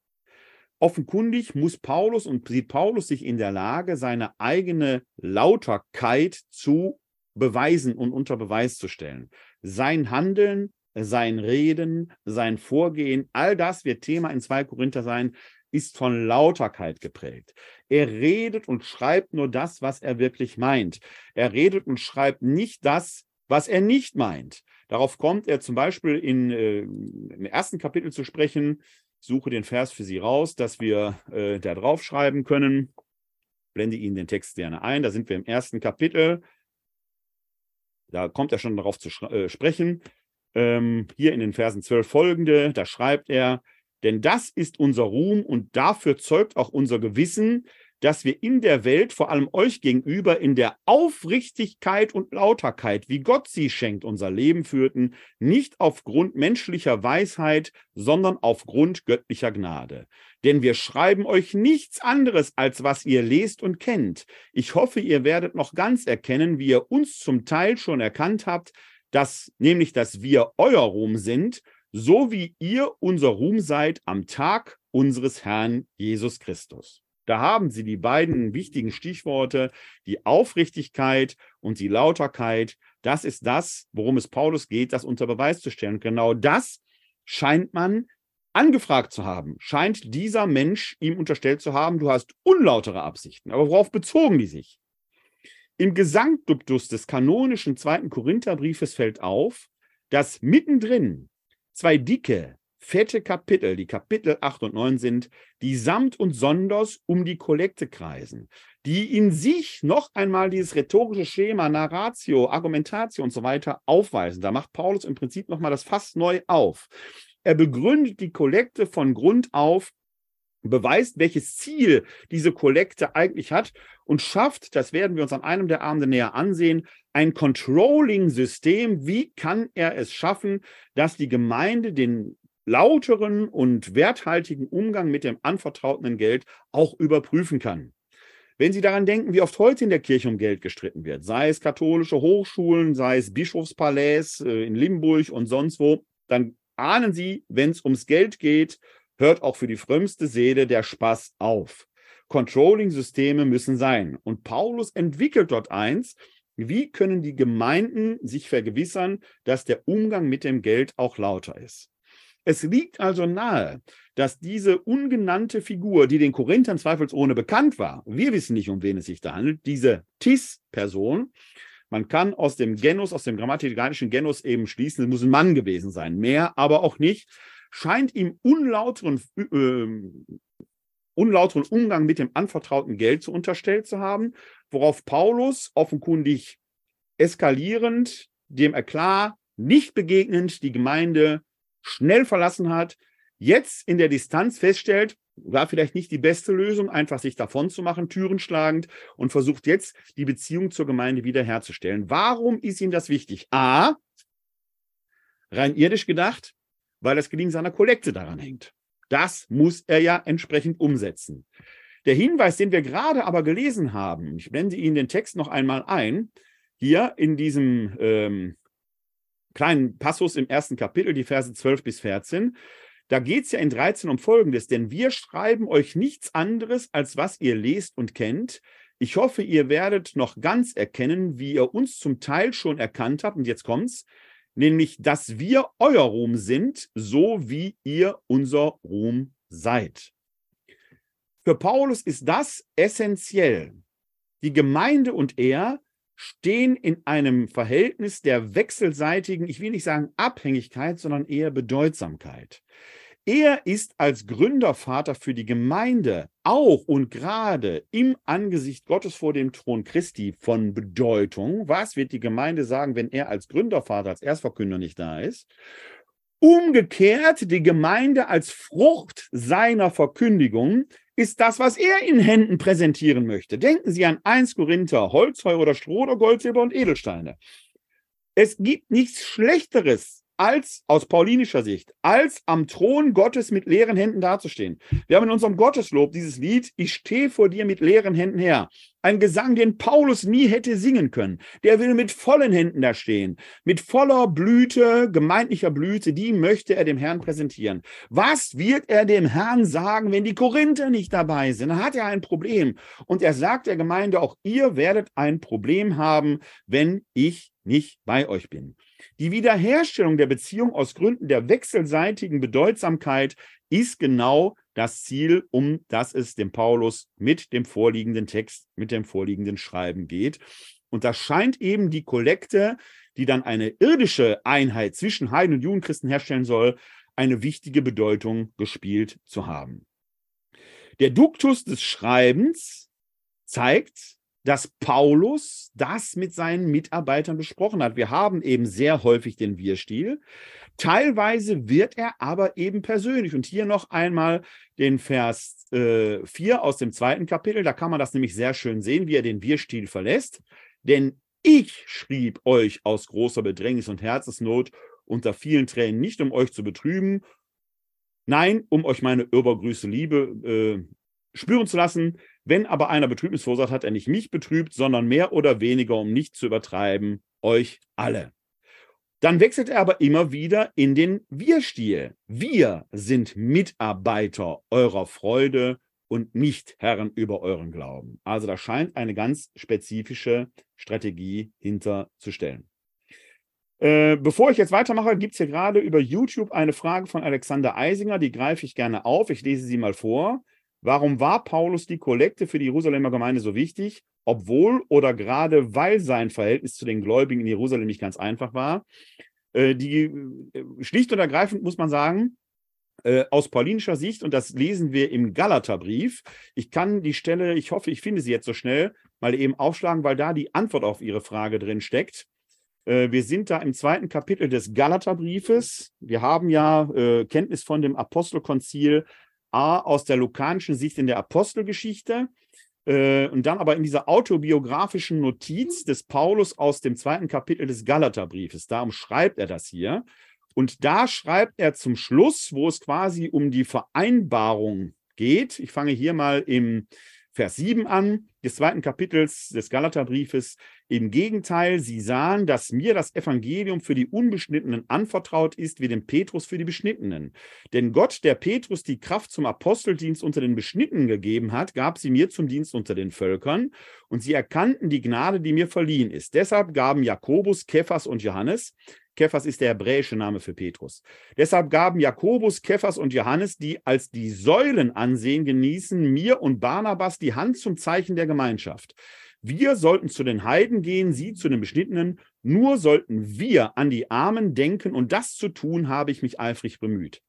Offenkundig muss Paulus und sieht Paulus sich in der Lage, seine eigene Lauterkeit zu beweisen und unter Beweis zu stellen. Sein Handeln, sein Reden, sein Vorgehen, all das wird Thema in 2 Korinther sein, ist von Lauterkeit geprägt. Er redet und schreibt nur das, was er wirklich meint. Er redet und schreibt nicht das, was er nicht meint. Darauf kommt er zum Beispiel in, äh, im ersten Kapitel zu sprechen. Ich suche den Vers für Sie raus, dass wir äh, da draufschreiben können. Blende Ihnen den Text gerne ein. Da sind wir im ersten Kapitel. Da kommt er schon darauf zu äh, sprechen. Ähm, hier in den Versen 12 folgende, da schreibt er, denn das ist unser Ruhm und dafür zeugt auch unser Gewissen, dass wir in der Welt, vor allem euch gegenüber, in der Aufrichtigkeit und Lauterkeit, wie Gott sie schenkt, unser Leben führten, nicht aufgrund menschlicher Weisheit, sondern aufgrund göttlicher Gnade. Denn wir schreiben euch nichts anderes, als was ihr lest und kennt. Ich hoffe, ihr werdet noch ganz erkennen, wie ihr uns zum Teil schon erkannt habt, dass nämlich, dass wir euer Ruhm sind, so wie ihr unser Ruhm seid am Tag unseres Herrn Jesus Christus. Da haben Sie die beiden wichtigen Stichworte, die Aufrichtigkeit und die Lauterkeit. Das ist das, worum es Paulus geht, das unter Beweis zu stellen. Genau das scheint man angefragt zu haben, scheint dieser Mensch ihm unterstellt zu haben, du hast unlautere Absichten. Aber worauf bezogen die sich? Im Gesamtduktus des kanonischen zweiten Korintherbriefes fällt auf, dass mittendrin zwei dicke, fette Kapitel, die Kapitel 8 und 9 sind, die samt und sonders um die Kollekte kreisen, die in sich noch einmal dieses rhetorische Schema, Narratio, Argumentatio und so weiter aufweisen. Da macht Paulus im Prinzip nochmal das Fass neu auf. Er begründet die Kollekte von Grund auf, beweist, welches Ziel diese Kollekte eigentlich hat und schafft, das werden wir uns an einem der Abende näher ansehen, ein Controlling-System. Wie kann er es schaffen, dass die Gemeinde den lauteren und werthaltigen Umgang mit dem anvertrauten Geld auch überprüfen kann. Wenn Sie daran denken, wie oft heute in der Kirche um Geld gestritten wird, sei es katholische Hochschulen, sei es Bischofspalais äh, in Limburg und sonst wo, dann ahnen Sie, wenn es ums Geld geht, hört auch für die frömmste Seele der Spaß auf. Controlling-Systeme müssen sein. Und Paulus entwickelt dort eins, wie können die Gemeinden sich vergewissern, dass der Umgang mit dem Geld auch lauter ist. Es liegt also nahe, dass diese ungenannte Figur, die den Korinthern zweifelsohne bekannt war, wir wissen nicht, um wen es sich da handelt, diese Tis-Person, man kann aus dem Genus, aus dem grammatikalischen Genus eben schließen, es muss ein Mann gewesen sein, mehr aber auch nicht, scheint ihm unlauteren, äh, unlauteren Umgang mit dem anvertrauten Geld zu unterstellt zu haben, worauf Paulus offenkundig eskalierend, dem Eklat nicht begegnend, die Gemeinde schnell verlassen hat, jetzt in der Distanz feststellt, war vielleicht nicht die beste Lösung, einfach sich davon zu machen, Türen schlagend und versucht jetzt die Beziehung zur Gemeinde wiederherzustellen. Warum ist ihm das wichtig? A, rein irdisch gedacht, weil das Gelingen seiner Kollekte daran hängt. Das muss er ja entsprechend umsetzen. Der Hinweis, den wir gerade aber gelesen haben, ich blende Ihnen den Text noch einmal ein, hier in diesem ähm, kleinen Passus im ersten Kapitel, die Verse 12 bis 14. Da geht es ja in 13 um Folgendes, denn wir schreiben euch nichts anderes, als was ihr lest und kennt. Ich hoffe, ihr werdet noch ganz erkennen, wie ihr uns zum Teil schon erkannt habt. Und jetzt kommt's, nämlich, dass wir euer Ruhm sind, so wie ihr unser Ruhm seid. Für Paulus ist das essentiell. Die Gemeinde und er stehen in einem Verhältnis der wechselseitigen, ich will nicht sagen Abhängigkeit, sondern eher Bedeutsamkeit. Er ist als Gründervater für die Gemeinde auch und gerade im Angesicht Gottes vor dem Thron Christi von Bedeutung. Was wird die Gemeinde sagen, wenn er als Gründervater, als Erstverkünder nicht da ist? Umgekehrt, die Gemeinde als Frucht seiner Verkündigung ist das, was er in Händen präsentieren möchte. Denken Sie an 1 Korinther, Holz, Heu oder Stroh oder Gold, Silber und Edelsteine. Es gibt nichts Schlechteres als aus paulinischer Sicht, als am Thron Gottes mit leeren Händen dazustehen. Wir haben in unserem Gotteslob dieses Lied, ich stehe vor dir mit leeren Händen her. Ein Gesang, den Paulus nie hätte singen können. Der will mit vollen Händen da stehen. Mit voller Blüte, gemeindlicher Blüte, die möchte er dem Herrn präsentieren. Was wird er dem Herrn sagen, wenn die Korinther nicht dabei sind? Dann hat er ein Problem. Und er sagt der Gemeinde auch, ihr werdet ein Problem haben, wenn ich nicht bei euch bin. Die Wiederherstellung der Beziehung aus Gründen der wechselseitigen Bedeutsamkeit ist genau das Ziel, um das es dem Paulus mit dem vorliegenden Text, mit dem vorliegenden Schreiben geht. Und da scheint eben die Kollekte, die dann eine irdische Einheit zwischen Heiden und Judenchristen herstellen soll, eine wichtige Bedeutung gespielt zu haben. Der Duktus des Schreibens zeigt, dass Paulus das mit seinen Mitarbeitern besprochen hat. Wir haben eben sehr häufig den Wir-Stil. Teilweise wird er aber eben persönlich. Und hier noch einmal den Vers äh, 4 aus dem zweiten Kapitel. Da kann man das nämlich sehr schön sehen, wie er den Wir-Stil verlässt. Denn ich schrieb euch aus großer Bedrängnis und Herzensnot unter vielen Tränen nicht, um euch zu betrüben, nein, um euch meine übergrüße Liebe äh, spüren zu lassen. Wenn aber einer Betrübnis verursacht, hat er nicht mich betrübt, sondern mehr oder weniger, um nicht zu übertreiben, euch alle. Dann wechselt er aber immer wieder in den Wir-Stil. Wir sind Mitarbeiter eurer Freude und nicht Herren über euren Glauben. Also da scheint eine ganz spezifische Strategie hinterzustellen. Äh, bevor ich jetzt weitermache, gibt es hier gerade über YouTube eine Frage von Alexander Eisinger, die greife ich gerne auf. Ich lese sie mal vor. Warum war Paulus die Kollekte für die Jerusalemer Gemeinde so wichtig, obwohl oder gerade weil sein Verhältnis zu den Gläubigen in Jerusalem nicht ganz einfach war? Äh, die, äh, schlicht und ergreifend muss man sagen, äh, aus paulinischer Sicht, und das lesen wir im Galaterbrief, ich kann die Stelle, ich hoffe, ich finde sie jetzt so schnell, mal eben aufschlagen, weil da die Antwort auf Ihre Frage drin steckt. Wir sind da im zweiten Kapitel des Galaterbriefes. Wir haben ja Kenntnis von dem Apostelkonzil A aus der lukanischen Sicht in der Apostelgeschichte äh, und dann aber in dieser autobiografischen Notiz des Paulus aus dem zweiten Kapitel des Galaterbriefes. Darum schreibt er das hier. Und da schreibt er zum Schluss, wo es quasi um die Vereinbarung geht. Ich fange hier mal im Vers 7 an, des zweiten Kapitels des Galaterbriefes. Im Gegenteil, sie sahen, dass mir das Evangelium für die Unbeschnittenen anvertraut ist, wie dem Petrus für die Beschnittenen. Denn Gott, der Petrus die Kraft zum Aposteldienst unter den Beschnittenen gegeben hat, gab sie mir zum Dienst unter den Völkern. Und sie erkannten die Gnade, die mir verliehen ist. Deshalb gaben Jakobus, Kephas und Johannes Kephas ist der hebräische Name für Petrus. Deshalb gaben Jakobus, Kephas und Johannes, die als die Säulen ansehen genießen, mir und Barnabas die Hand zum Zeichen der Gemeinschaft. Wir sollten zu den Heiden gehen, sie zu den Beschnittenen. Nur sollten wir an die Armen denken und das zu tun, habe ich mich eifrig bemüht.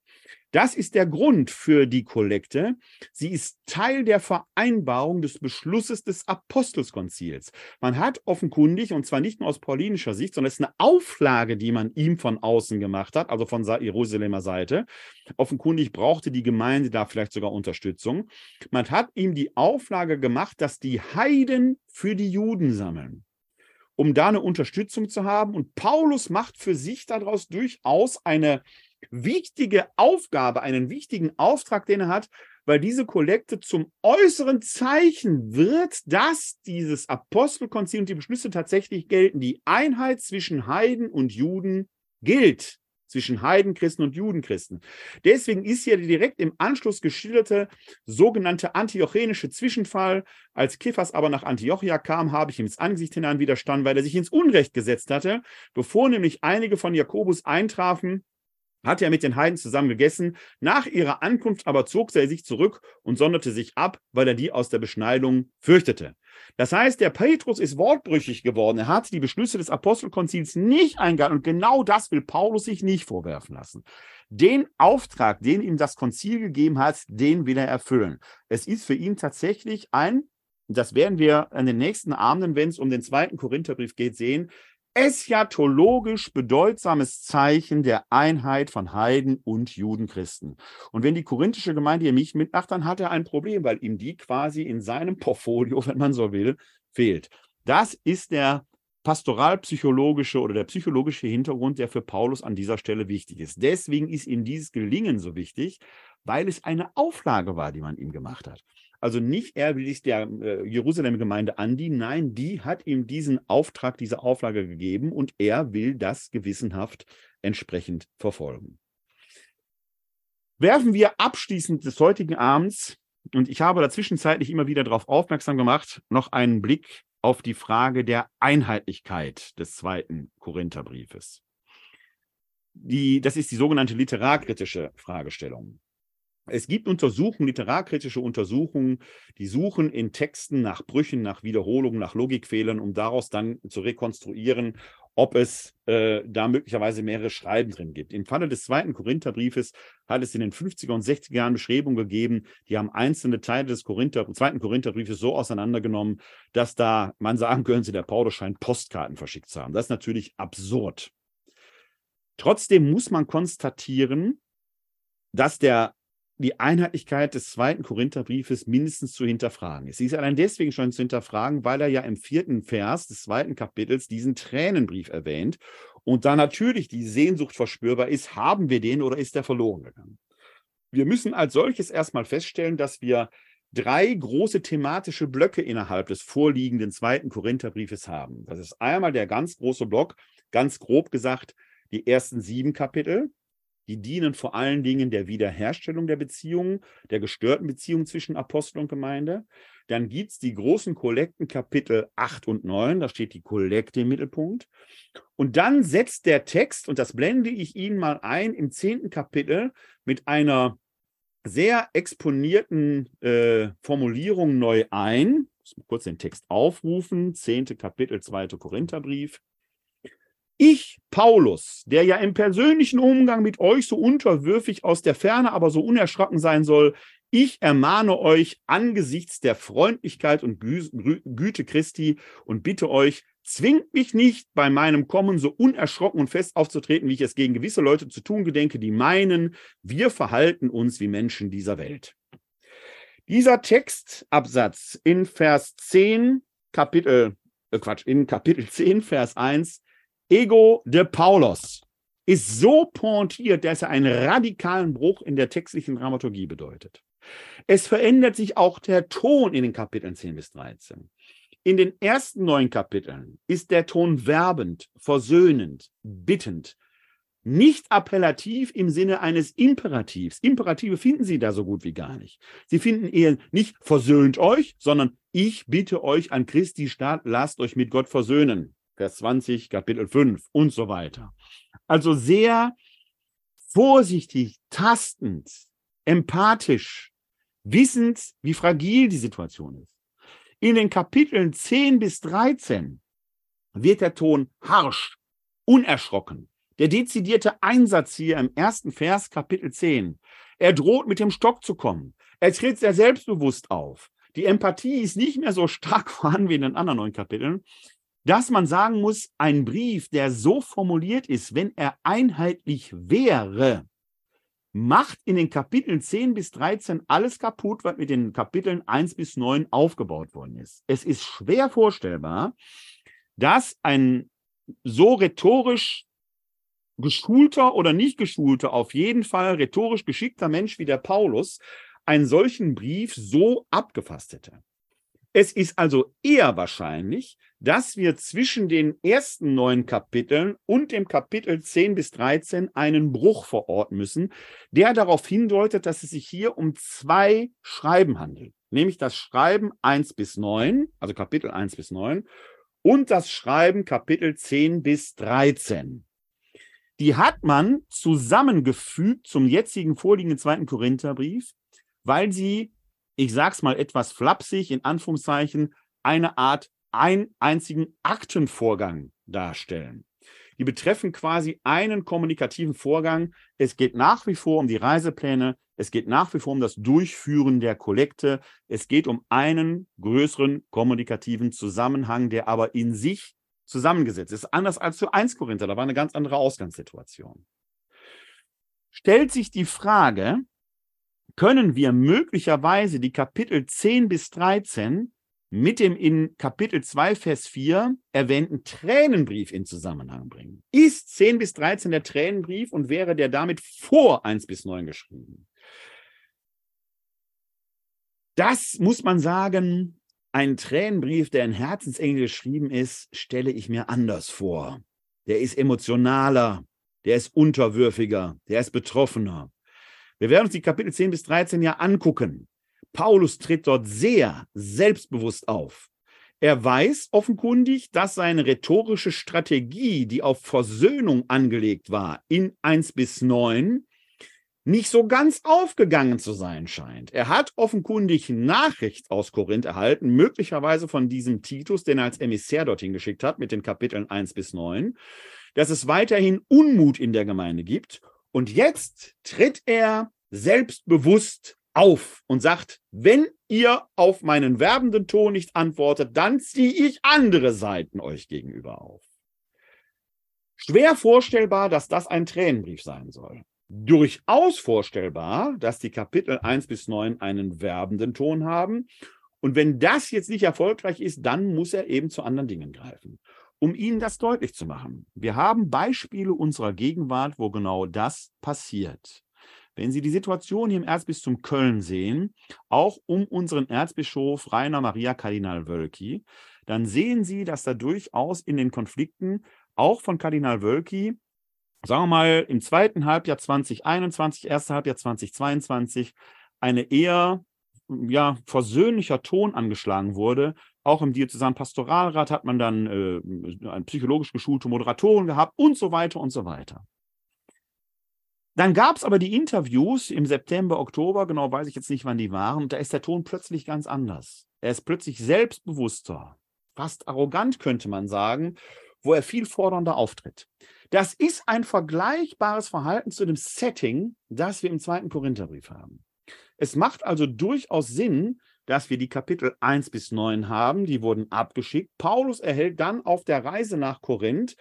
Das ist der Grund für die Kollekte. Sie ist Teil der Vereinbarung des Beschlusses des Apostelskonzils. Man hat offenkundig, und zwar nicht nur aus paulinischer Sicht, sondern es ist eine Auflage, die man ihm von außen gemacht hat, also von Jerusalemer Seite. Offenkundig brauchte die Gemeinde da vielleicht sogar Unterstützung. Man hat ihm die Auflage gemacht, dass die Heiden für die Juden sammeln um da eine Unterstützung zu haben. Und Paulus macht für sich daraus durchaus eine wichtige Aufgabe, einen wichtigen Auftrag, den er hat, weil diese Kollekte zum äußeren Zeichen wird, dass dieses Apostelkonzil und die Beschlüsse tatsächlich gelten. Die Einheit zwischen Heiden und Juden gilt zwischen Heidenchristen und Judenchristen. Deswegen ist hier direkt im Anschluss geschilderte sogenannte antiochenische Zwischenfall. Als Kephas aber nach Antiochia kam, habe ich ihm ins Angesicht hinein widerstanden, weil er sich ins Unrecht gesetzt hatte, bevor nämlich einige von Jakobus eintrafen hat er mit den Heiden zusammen gegessen. Nach ihrer Ankunft aber zog er sich zurück und sonderte sich ab, weil er die aus der Beschneidung fürchtete. Das heißt, der Petrus ist wortbrüchig geworden. Er hat die Beschlüsse des Apostelkonzils nicht eingehalten und genau das will Paulus sich nicht vorwerfen lassen. Den Auftrag, den ihm das Konzil gegeben hat, den will er erfüllen. Es ist für ihn tatsächlich ein, das werden wir an den nächsten Abenden, wenn es um den zweiten Korintherbrief geht, sehen, eschatologisch bedeutsames Zeichen der Einheit von Heiden und Judenchristen. Und wenn die korinthische Gemeinde hier nicht mitmacht, dann hat er ein Problem, weil ihm die quasi in seinem Portfolio, wenn man so will, fehlt. Das ist der pastoralpsychologische oder der psychologische Hintergrund, der für Paulus an dieser Stelle wichtig ist. Deswegen ist ihm dieses Gelingen so wichtig, weil es eine Auflage war, die man ihm gemacht hat. Also nicht er will sich der äh, Jerusalem-Gemeinde andienen, nein, die hat ihm diesen Auftrag, diese Auflage gegeben und er will das gewissenhaft entsprechend verfolgen. Werfen wir abschließend des heutigen Abends, und ich habe da zwischenzeitlich immer wieder darauf aufmerksam gemacht, noch einen Blick auf die Frage der Einheitlichkeit des zweiten Korintherbriefes. Die, das ist die sogenannte literarkritische Fragestellung. Es gibt Untersuchungen, literarkritische Untersuchungen, die suchen in Texten nach Brüchen, nach Wiederholungen, nach Logikfehlern, um daraus dann zu rekonstruieren, ob es äh, da möglicherweise mehrere Schreiben drin gibt. Im Falle des zweiten Korintherbriefes hat es in den 50er und 60er Jahren Beschreibungen gegeben, die haben einzelne Teile des Korinther, zweiten Korintherbriefes so auseinandergenommen, dass da man sagen könnte, der Paulus scheint Postkarten verschickt zu haben. Das ist natürlich absurd. Trotzdem muss man konstatieren, dass der die Einheitlichkeit des zweiten Korintherbriefes mindestens zu hinterfragen ist. Sie ist allein deswegen schon zu hinterfragen, weil er ja im vierten Vers des zweiten Kapitels diesen Tränenbrief erwähnt und da natürlich die Sehnsucht verspürbar ist, haben wir den oder ist der verloren gegangen? Wir müssen als solches erstmal feststellen, dass wir drei große thematische Blöcke innerhalb des vorliegenden zweiten Korintherbriefes haben. Das ist einmal der ganz große Block, ganz grob gesagt, die ersten sieben Kapitel, die dienen vor allen Dingen der Wiederherstellung der Beziehungen, der gestörten Beziehungen zwischen Apostel und Gemeinde. Dann gibt es die großen Kollekten Kapitel 8 und 9, da steht die Kollekte im Mittelpunkt. Und dann setzt der Text, und das blende ich Ihnen mal ein, im zehnten Kapitel mit einer sehr exponierten äh, Formulierung neu ein. Ich muss kurz den Text aufrufen, zehnte Kapitel, zweite Korintherbrief. Ich, Paulus, der ja im persönlichen Umgang mit euch so unterwürfig aus der Ferne, aber so unerschrocken sein soll, ich ermahne euch angesichts der Freundlichkeit und Gü Güte Christi und bitte euch, zwingt mich nicht, bei meinem Kommen so unerschrocken und fest aufzutreten, wie ich es gegen gewisse Leute zu tun gedenke, die meinen, wir verhalten uns wie Menschen dieser Welt. Dieser Textabsatz in Vers 10, Kapitel, äh Quatsch, in Kapitel 10, Vers 1, Ego de Paulus, ist so pointiert, dass er einen radikalen Bruch in der textlichen Dramaturgie bedeutet. Es verändert sich auch der Ton in den Kapiteln 10 bis 13. In den ersten neun Kapiteln ist der Ton werbend, versöhnend, bittend, nicht appellativ im Sinne eines Imperativs. Imperative finden Sie da so gut wie gar nicht. Sie finden eher nicht versöhnt euch, sondern ich bitte euch an Christi Staat, lasst euch mit Gott versöhnen. Vers 20, Kapitel 5 und so weiter. Also sehr vorsichtig, tastend, empathisch, wissend, wie fragil die Situation ist. In den Kapiteln 10 bis 13 wird der Ton harsch, unerschrocken. Der dezidierte Einsatz hier im ersten Vers, Kapitel 10. Er droht mit dem Stock zu kommen. Er tritt sehr selbstbewusst auf. Die Empathie ist nicht mehr so stark vorhanden wie in den anderen neun Kapiteln, dass man sagen muss, ein Brief, der so formuliert ist, wenn er einheitlich wäre, macht in den Kapiteln 10 bis 13 alles kaputt, was mit den Kapiteln 1 bis 9 aufgebaut worden ist. Es ist schwer vorstellbar, dass ein so rhetorisch geschulter oder nicht geschulter, auf jeden Fall rhetorisch geschickter Mensch wie der Paulus einen solchen Brief so abgefasst hätte. Es ist also eher wahrscheinlich, dass wir zwischen den ersten neun Kapiteln und dem Kapitel 10 bis 13 einen Bruch verorten müssen, der darauf hindeutet, dass es sich hier um zwei Schreiben handelt. Nämlich das Schreiben 1 bis 9, also Kapitel 1 bis 9, und das Schreiben Kapitel 10 bis 13. Die hat man zusammengefügt zum jetzigen vorliegenden zweiten Korintherbrief, weil sie ich sag's mal etwas flapsig, in Anführungszeichen, eine Art einen einzigen Aktenvorgang darstellen. Die betreffen quasi einen kommunikativen Vorgang. Es geht nach wie vor um die Reisepläne. Es geht nach wie vor um das Durchführen der Kollekte. Es geht um einen größeren kommunikativen Zusammenhang, der aber in sich zusammengesetzt ist. Anders als zu 1 Korinther. Da war eine ganz andere Ausgangssituation. Stellt sich die Frage, können wir möglicherweise die Kapitel 10 bis 13 mit dem in Kapitel 2, Vers 4 erwähnten Tränenbrief in Zusammenhang bringen. Ist 10 bis 13 der Tränenbrief und wäre der damit vor 1 bis 9 geschrieben? Das muss man sagen, ein Tränenbrief, der in Herzensengel geschrieben ist, stelle ich mir anders vor. Der ist emotionaler, der ist unterwürfiger, der ist betroffener. Wir werden uns die Kapitel 10 bis 13 ja angucken. Paulus tritt dort sehr selbstbewusst auf. Er weiß offenkundig, dass seine rhetorische Strategie, die auf Versöhnung angelegt war, in 1 bis 9, nicht so ganz aufgegangen zu sein scheint. Er hat offenkundig Nachricht aus Korinth erhalten, möglicherweise von diesem Titus, den er als Emissär dorthin geschickt hat, mit den Kapiteln 1 bis 9, dass es weiterhin Unmut in der Gemeinde gibt und jetzt tritt er selbstbewusst auf und sagt, wenn ihr auf meinen werbenden Ton nicht antwortet, dann ziehe ich andere Seiten euch gegenüber auf. Schwer vorstellbar, dass das ein Tränenbrief sein soll. Durchaus vorstellbar, dass die Kapitel 1 bis 9 einen werbenden Ton haben. Und wenn das jetzt nicht erfolgreich ist, dann muss er eben zu anderen Dingen greifen um Ihnen das deutlich zu machen. Wir haben Beispiele unserer Gegenwart, wo genau das passiert. Wenn Sie die Situation hier im Erzbistum Köln sehen, auch um unseren Erzbischof Rainer Maria Kardinal Wölki, dann sehen Sie, dass da durchaus in den Konflikten auch von Kardinal Wölki sagen wir mal, im zweiten Halbjahr 2021, erste Halbjahr 2022 eine eher ja, versöhnlicher Ton angeschlagen wurde. Auch im Diözesanen Pastoralrat hat man dann äh, psychologisch geschulte Moderatoren gehabt und so weiter und so weiter. Dann gab es aber die Interviews im September, Oktober, genau weiß ich jetzt nicht, wann die waren, und da ist der Ton plötzlich ganz anders. Er ist plötzlich selbstbewusster, fast arrogant könnte man sagen, wo er viel fordernder auftritt. Das ist ein vergleichbares Verhalten zu dem Setting, das wir im zweiten Korintherbrief haben. Es macht also durchaus Sinn, dass wir die Kapitel 1 bis 9 haben, die wurden abgeschickt. Paulus erhält dann auf der Reise nach Korinth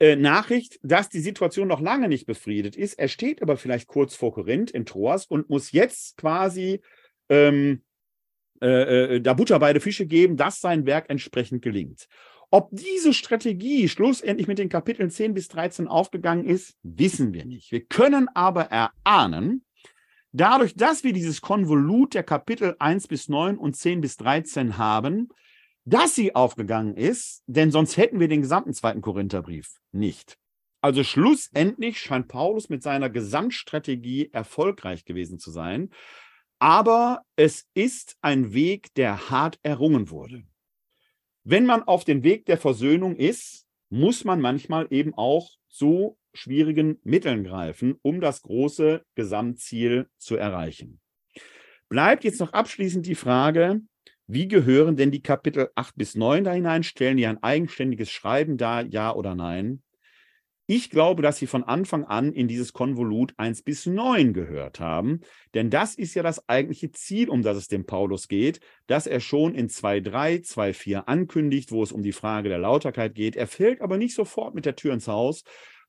äh, Nachricht, dass die Situation noch lange nicht befriedet ist. Er steht aber vielleicht kurz vor Korinth in Troas und muss jetzt quasi ähm, äh, äh, da Butter beide Fische geben, dass sein Werk entsprechend gelingt. Ob diese Strategie schlussendlich mit den Kapiteln 10 bis 13 aufgegangen ist, wissen wir nicht. Wir können aber erahnen, dadurch, dass wir dieses Konvolut der Kapitel 1 bis 9 und 10 bis 13 haben, dass sie aufgegangen ist, denn sonst hätten wir den gesamten zweiten Korintherbrief nicht. Also schlussendlich scheint Paulus mit seiner Gesamtstrategie erfolgreich gewesen zu sein, aber es ist ein Weg, der hart errungen wurde. Wenn man auf dem Weg der Versöhnung ist, muss man manchmal eben auch zu schwierigen Mitteln greifen, um das große Gesamtziel zu erreichen. Bleibt jetzt noch abschließend die Frage, wie gehören denn die Kapitel 8 bis 9 da hinein? Stellen die ein eigenständiges Schreiben dar, ja oder nein? Ich glaube, dass sie von Anfang an in dieses Konvolut 1 bis 9 gehört haben, denn das ist ja das eigentliche Ziel, um das es dem Paulus geht, dass er schon in 2.3, 2.4 ankündigt, wo es um die Frage der Lauterkeit geht. Er fällt aber nicht sofort mit der Tür ins Haus,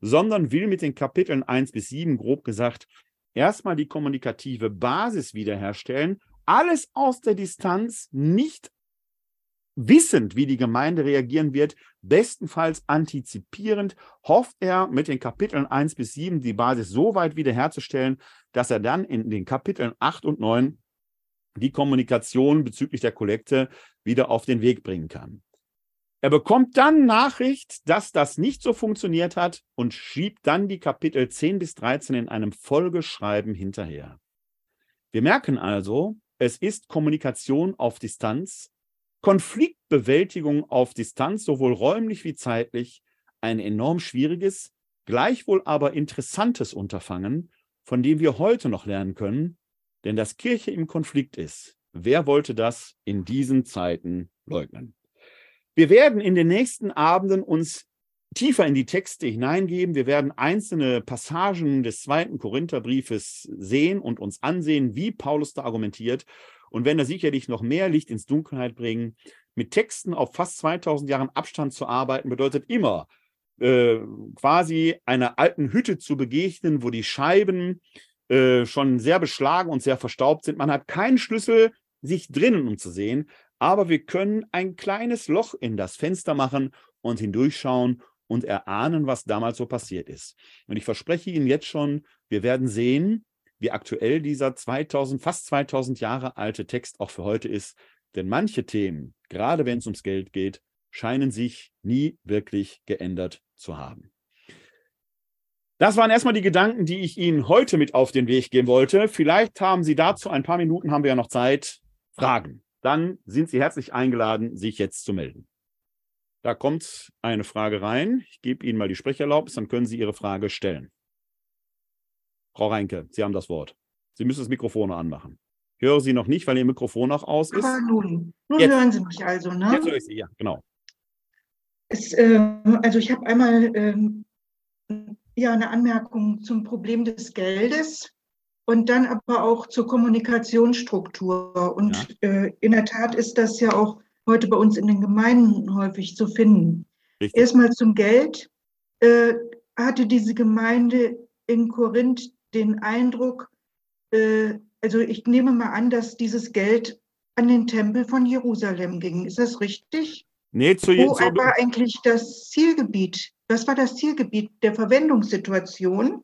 sondern will mit den Kapiteln 1 bis 7, grob gesagt, erstmal die kommunikative Basis wiederherstellen, alles aus der Distanz, nicht wissend, wie die Gemeinde reagieren wird, bestenfalls antizipierend, hofft er mit den Kapiteln 1 bis 7 die Basis so weit wiederherzustellen, dass er dann in den Kapiteln 8 und 9 die Kommunikation bezüglich der Kollekte wieder auf den Weg bringen kann. Er bekommt dann Nachricht, dass das nicht so funktioniert hat und schiebt dann die Kapitel 10 bis 13 in einem Folgeschreiben hinterher. Wir merken also, es ist Kommunikation auf Distanz, Konfliktbewältigung auf Distanz, sowohl räumlich wie zeitlich, ein enorm schwieriges, gleichwohl aber interessantes Unterfangen, von dem wir heute noch lernen können, denn dass Kirche im Konflikt ist, wer wollte das in diesen Zeiten leugnen? Wir werden in den nächsten Abenden uns tiefer in die Texte hineingeben. Wir werden einzelne Passagen des zweiten Korintherbriefes sehen und uns ansehen, wie Paulus da argumentiert und werden da sicherlich noch mehr Licht ins Dunkelheit bringen. Mit Texten auf fast 2000 Jahren Abstand zu arbeiten, bedeutet immer, äh, quasi einer alten Hütte zu begegnen, wo die Scheiben äh, schon sehr beschlagen und sehr verstaubt sind. Man hat keinen Schlüssel, sich drinnen umzusehen, aber wir können ein kleines Loch in das Fenster machen und hindurchschauen und erahnen, was damals so passiert ist. Und ich verspreche Ihnen jetzt schon, wir werden sehen, wie aktuell dieser 2000, fast 2000 Jahre alte Text auch für heute ist. Denn manche Themen, gerade wenn es ums Geld geht, scheinen sich nie wirklich geändert zu haben. Das waren erstmal die Gedanken, die ich Ihnen heute mit auf den Weg geben wollte. Vielleicht haben Sie dazu ein paar Minuten, haben wir ja noch Zeit, Fragen. Dann sind Sie herzlich eingeladen, sich jetzt zu melden. Da kommt eine Frage rein. Ich gebe Ihnen mal die Sprecherlaubnis, dann können Sie Ihre Frage stellen. Frau Reinke, Sie haben das Wort. Sie müssen das Mikrofon noch anmachen. Ich höre Sie noch nicht, weil Ihr Mikrofon noch aus ist. Aber nun, nun Jetzt. hören Sie mich also, ne? Jetzt höre ich Sie, ja, genau. Es, äh, also ich habe einmal äh, ja, eine Anmerkung zum Problem des Geldes und dann aber auch zur Kommunikationsstruktur. Und ja. äh, in der Tat ist das ja auch heute bei uns in den Gemeinden häufig zu finden. Richtig. Erstmal zum Geld. Äh, hatte diese Gemeinde in Korinth den Eindruck, äh, also ich nehme mal an, dass dieses Geld an den Tempel von Jerusalem ging. Ist das richtig? Nee, zu Wo war eigentlich das Zielgebiet? Was war das Zielgebiet der Verwendungssituation?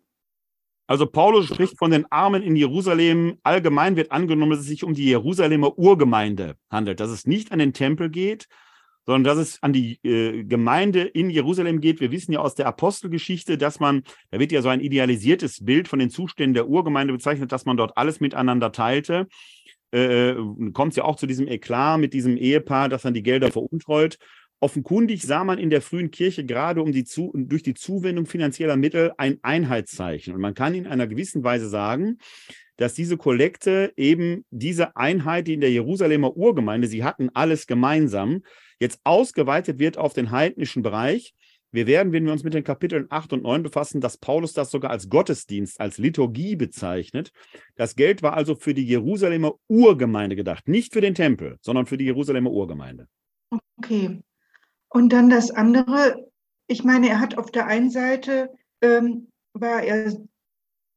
Also Paulus spricht von den Armen in Jerusalem. Allgemein wird angenommen, dass es sich um die Jerusalemer Urgemeinde handelt, dass es nicht an den Tempel geht, sondern dass es an die äh, Gemeinde in Jerusalem geht. Wir wissen ja aus der Apostelgeschichte, dass man, da wird ja so ein idealisiertes Bild von den Zuständen der Urgemeinde bezeichnet, dass man dort alles miteinander teilte. Äh, kommt es ja auch zu diesem Eklat mit diesem Ehepaar, das dann die Gelder veruntreut. Offenkundig sah man in der frühen Kirche gerade um die zu, durch die Zuwendung finanzieller Mittel ein Einheitszeichen. Und man kann in einer gewissen Weise sagen, dass diese Kollekte eben diese Einheit, die in der Jerusalemer Urgemeinde, sie hatten alles gemeinsam, jetzt ausgeweitet wird auf den heidnischen Bereich. Wir werden, wenn wir uns mit den Kapiteln 8 und 9 befassen, dass Paulus das sogar als Gottesdienst, als Liturgie bezeichnet. Das Geld war also für die Jerusalemer Urgemeinde gedacht, nicht für den Tempel, sondern für die Jerusalemer Urgemeinde. Okay. Und dann das andere, ich meine, er hat auf der einen Seite, ähm, war er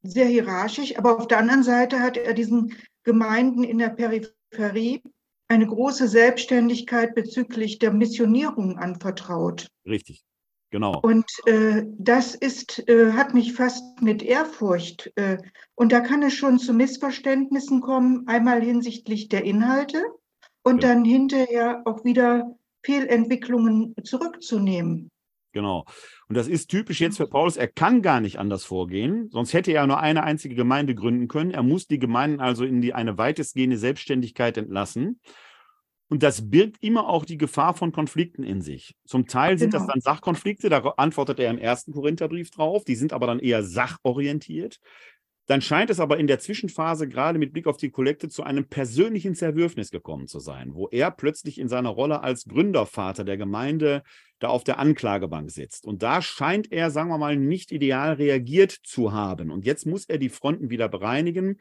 sehr hierarchisch, aber auf der anderen Seite hat er diesen Gemeinden in der Peripherie eine große Selbstständigkeit bezüglich der Missionierung anvertraut. Richtig, genau. Und äh, das ist, äh, hat mich fast mit Ehrfurcht. Äh, und da kann es schon zu Missverständnissen kommen, einmal hinsichtlich der Inhalte und ja. dann hinterher auch wieder Fehlentwicklungen zurückzunehmen. Genau. Und das ist typisch jetzt für Paulus. Er kann gar nicht anders vorgehen, sonst hätte er nur eine einzige Gemeinde gründen können. Er muss die Gemeinden also in die, eine weitestgehende Selbstständigkeit entlassen. Und das birgt immer auch die Gefahr von Konflikten in sich. Zum Teil sind genau. das dann Sachkonflikte, da antwortet er im ersten Korintherbrief drauf, die sind aber dann eher sachorientiert. Dann scheint es aber in der Zwischenphase, gerade mit Blick auf die Kollekte, zu einem persönlichen Zerwürfnis gekommen zu sein, wo er plötzlich in seiner Rolle als Gründervater der Gemeinde da auf der Anklagebank sitzt. Und da scheint er, sagen wir mal, nicht ideal reagiert zu haben. Und jetzt muss er die Fronten wieder bereinigen.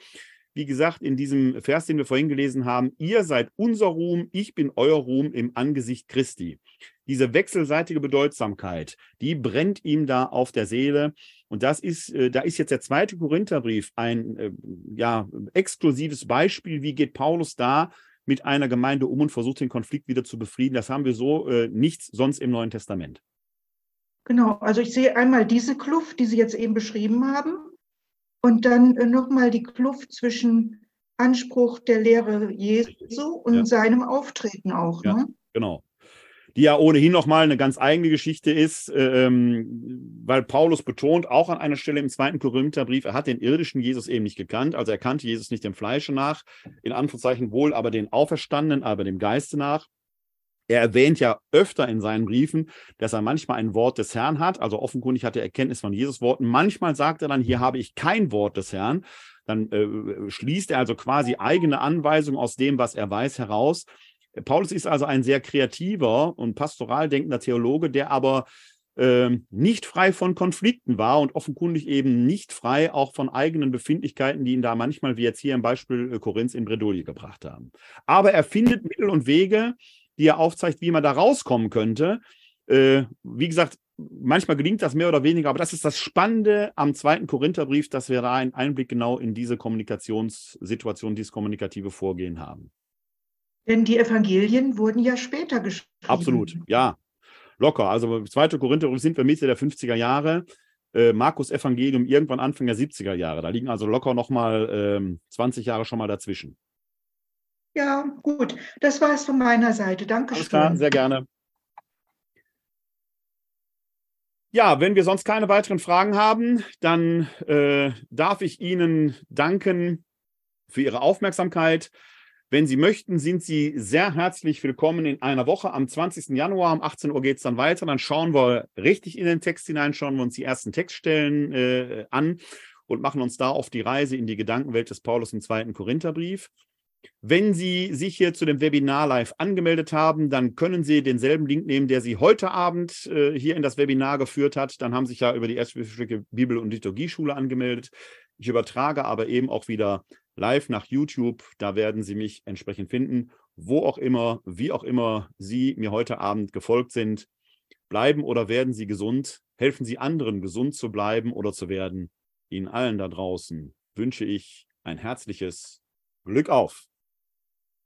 Wie gesagt, in diesem Vers, den wir vorhin gelesen haben, ihr seid unser Ruhm, ich bin euer Ruhm im Angesicht Christi. Diese wechselseitige Bedeutsamkeit, die brennt ihm da auf der Seele. Und das ist, äh, da ist jetzt der zweite Korintherbrief ein äh, ja, exklusives Beispiel. Wie geht Paulus da mit einer Gemeinde um und versucht den Konflikt wieder zu befrieden? Das haben wir so äh, nichts sonst im Neuen Testament. Genau, also ich sehe einmal diese Kluft, die Sie jetzt eben beschrieben haben, und dann äh, nochmal die Kluft zwischen Anspruch der Lehre Jesu und ja. seinem Auftreten auch. Ja, ne? Genau die ja ohnehin nochmal eine ganz eigene Geschichte ist, ähm, weil Paulus betont auch an einer Stelle im zweiten Korintherbrief, er hat den irdischen Jesus eben nicht gekannt, also er kannte Jesus nicht dem Fleische nach, in Anführungszeichen wohl aber den Auferstandenen, aber dem Geiste nach. Er erwähnt ja öfter in seinen Briefen, dass er manchmal ein Wort des Herrn hat, also offenkundig hat er Erkenntnis von Jesus Worten. Manchmal sagt er dann, hier habe ich kein Wort des Herrn. Dann äh, schließt er also quasi eigene Anweisungen aus dem, was er weiß, heraus. Paulus ist also ein sehr kreativer und pastoral denkender Theologe, der aber äh, nicht frei von Konflikten war und offenkundig eben nicht frei auch von eigenen Befindlichkeiten, die ihn da manchmal, wie jetzt hier im Beispiel äh, Korinth, in Bredouille gebracht haben. Aber er findet Mittel und Wege, die er aufzeigt, wie man da rauskommen könnte. Äh, wie gesagt, manchmal gelingt das mehr oder weniger, aber das ist das Spannende am zweiten Korintherbrief, dass wir da einen Einblick genau in diese Kommunikationssituation, dieses kommunikative Vorgehen haben. Denn die Evangelien wurden ja später geschrieben. Absolut, ja. Locker. Also 2. Korinther sind wir Mitte der 50er Jahre. Äh, Markus Evangelium irgendwann Anfang der 70er Jahre. Da liegen also locker nochmal ähm, 20 Jahre schon mal dazwischen. Ja, gut. Das war es von meiner Seite. Danke Alles klar, sehr gerne. Ja, wenn wir sonst keine weiteren Fragen haben, dann äh, darf ich Ihnen danken für Ihre Aufmerksamkeit. Wenn Sie möchten, sind Sie sehr herzlich willkommen in einer Woche. Am 20. Januar um 18 Uhr geht es dann weiter. Dann schauen wir richtig in den Text hinein, schauen wir uns die ersten Textstellen äh, an und machen uns da auf die Reise in die Gedankenwelt des Paulus im zweiten Korintherbrief. Wenn Sie sich hier zu dem Webinar live angemeldet haben, dann können Sie denselben Link nehmen, der Sie heute Abend äh, hier in das Webinar geführt hat. Dann haben Sie sich ja über die Erzbischöfliche Bibel- und Liturgieschule angemeldet. Ich übertrage aber eben auch wieder live nach YouTube. Da werden Sie mich entsprechend finden. Wo auch immer, wie auch immer Sie mir heute Abend gefolgt sind, bleiben oder werden Sie gesund. Helfen Sie anderen, gesund zu bleiben oder zu werden. Ihnen allen da draußen wünsche ich ein herzliches Glück auf.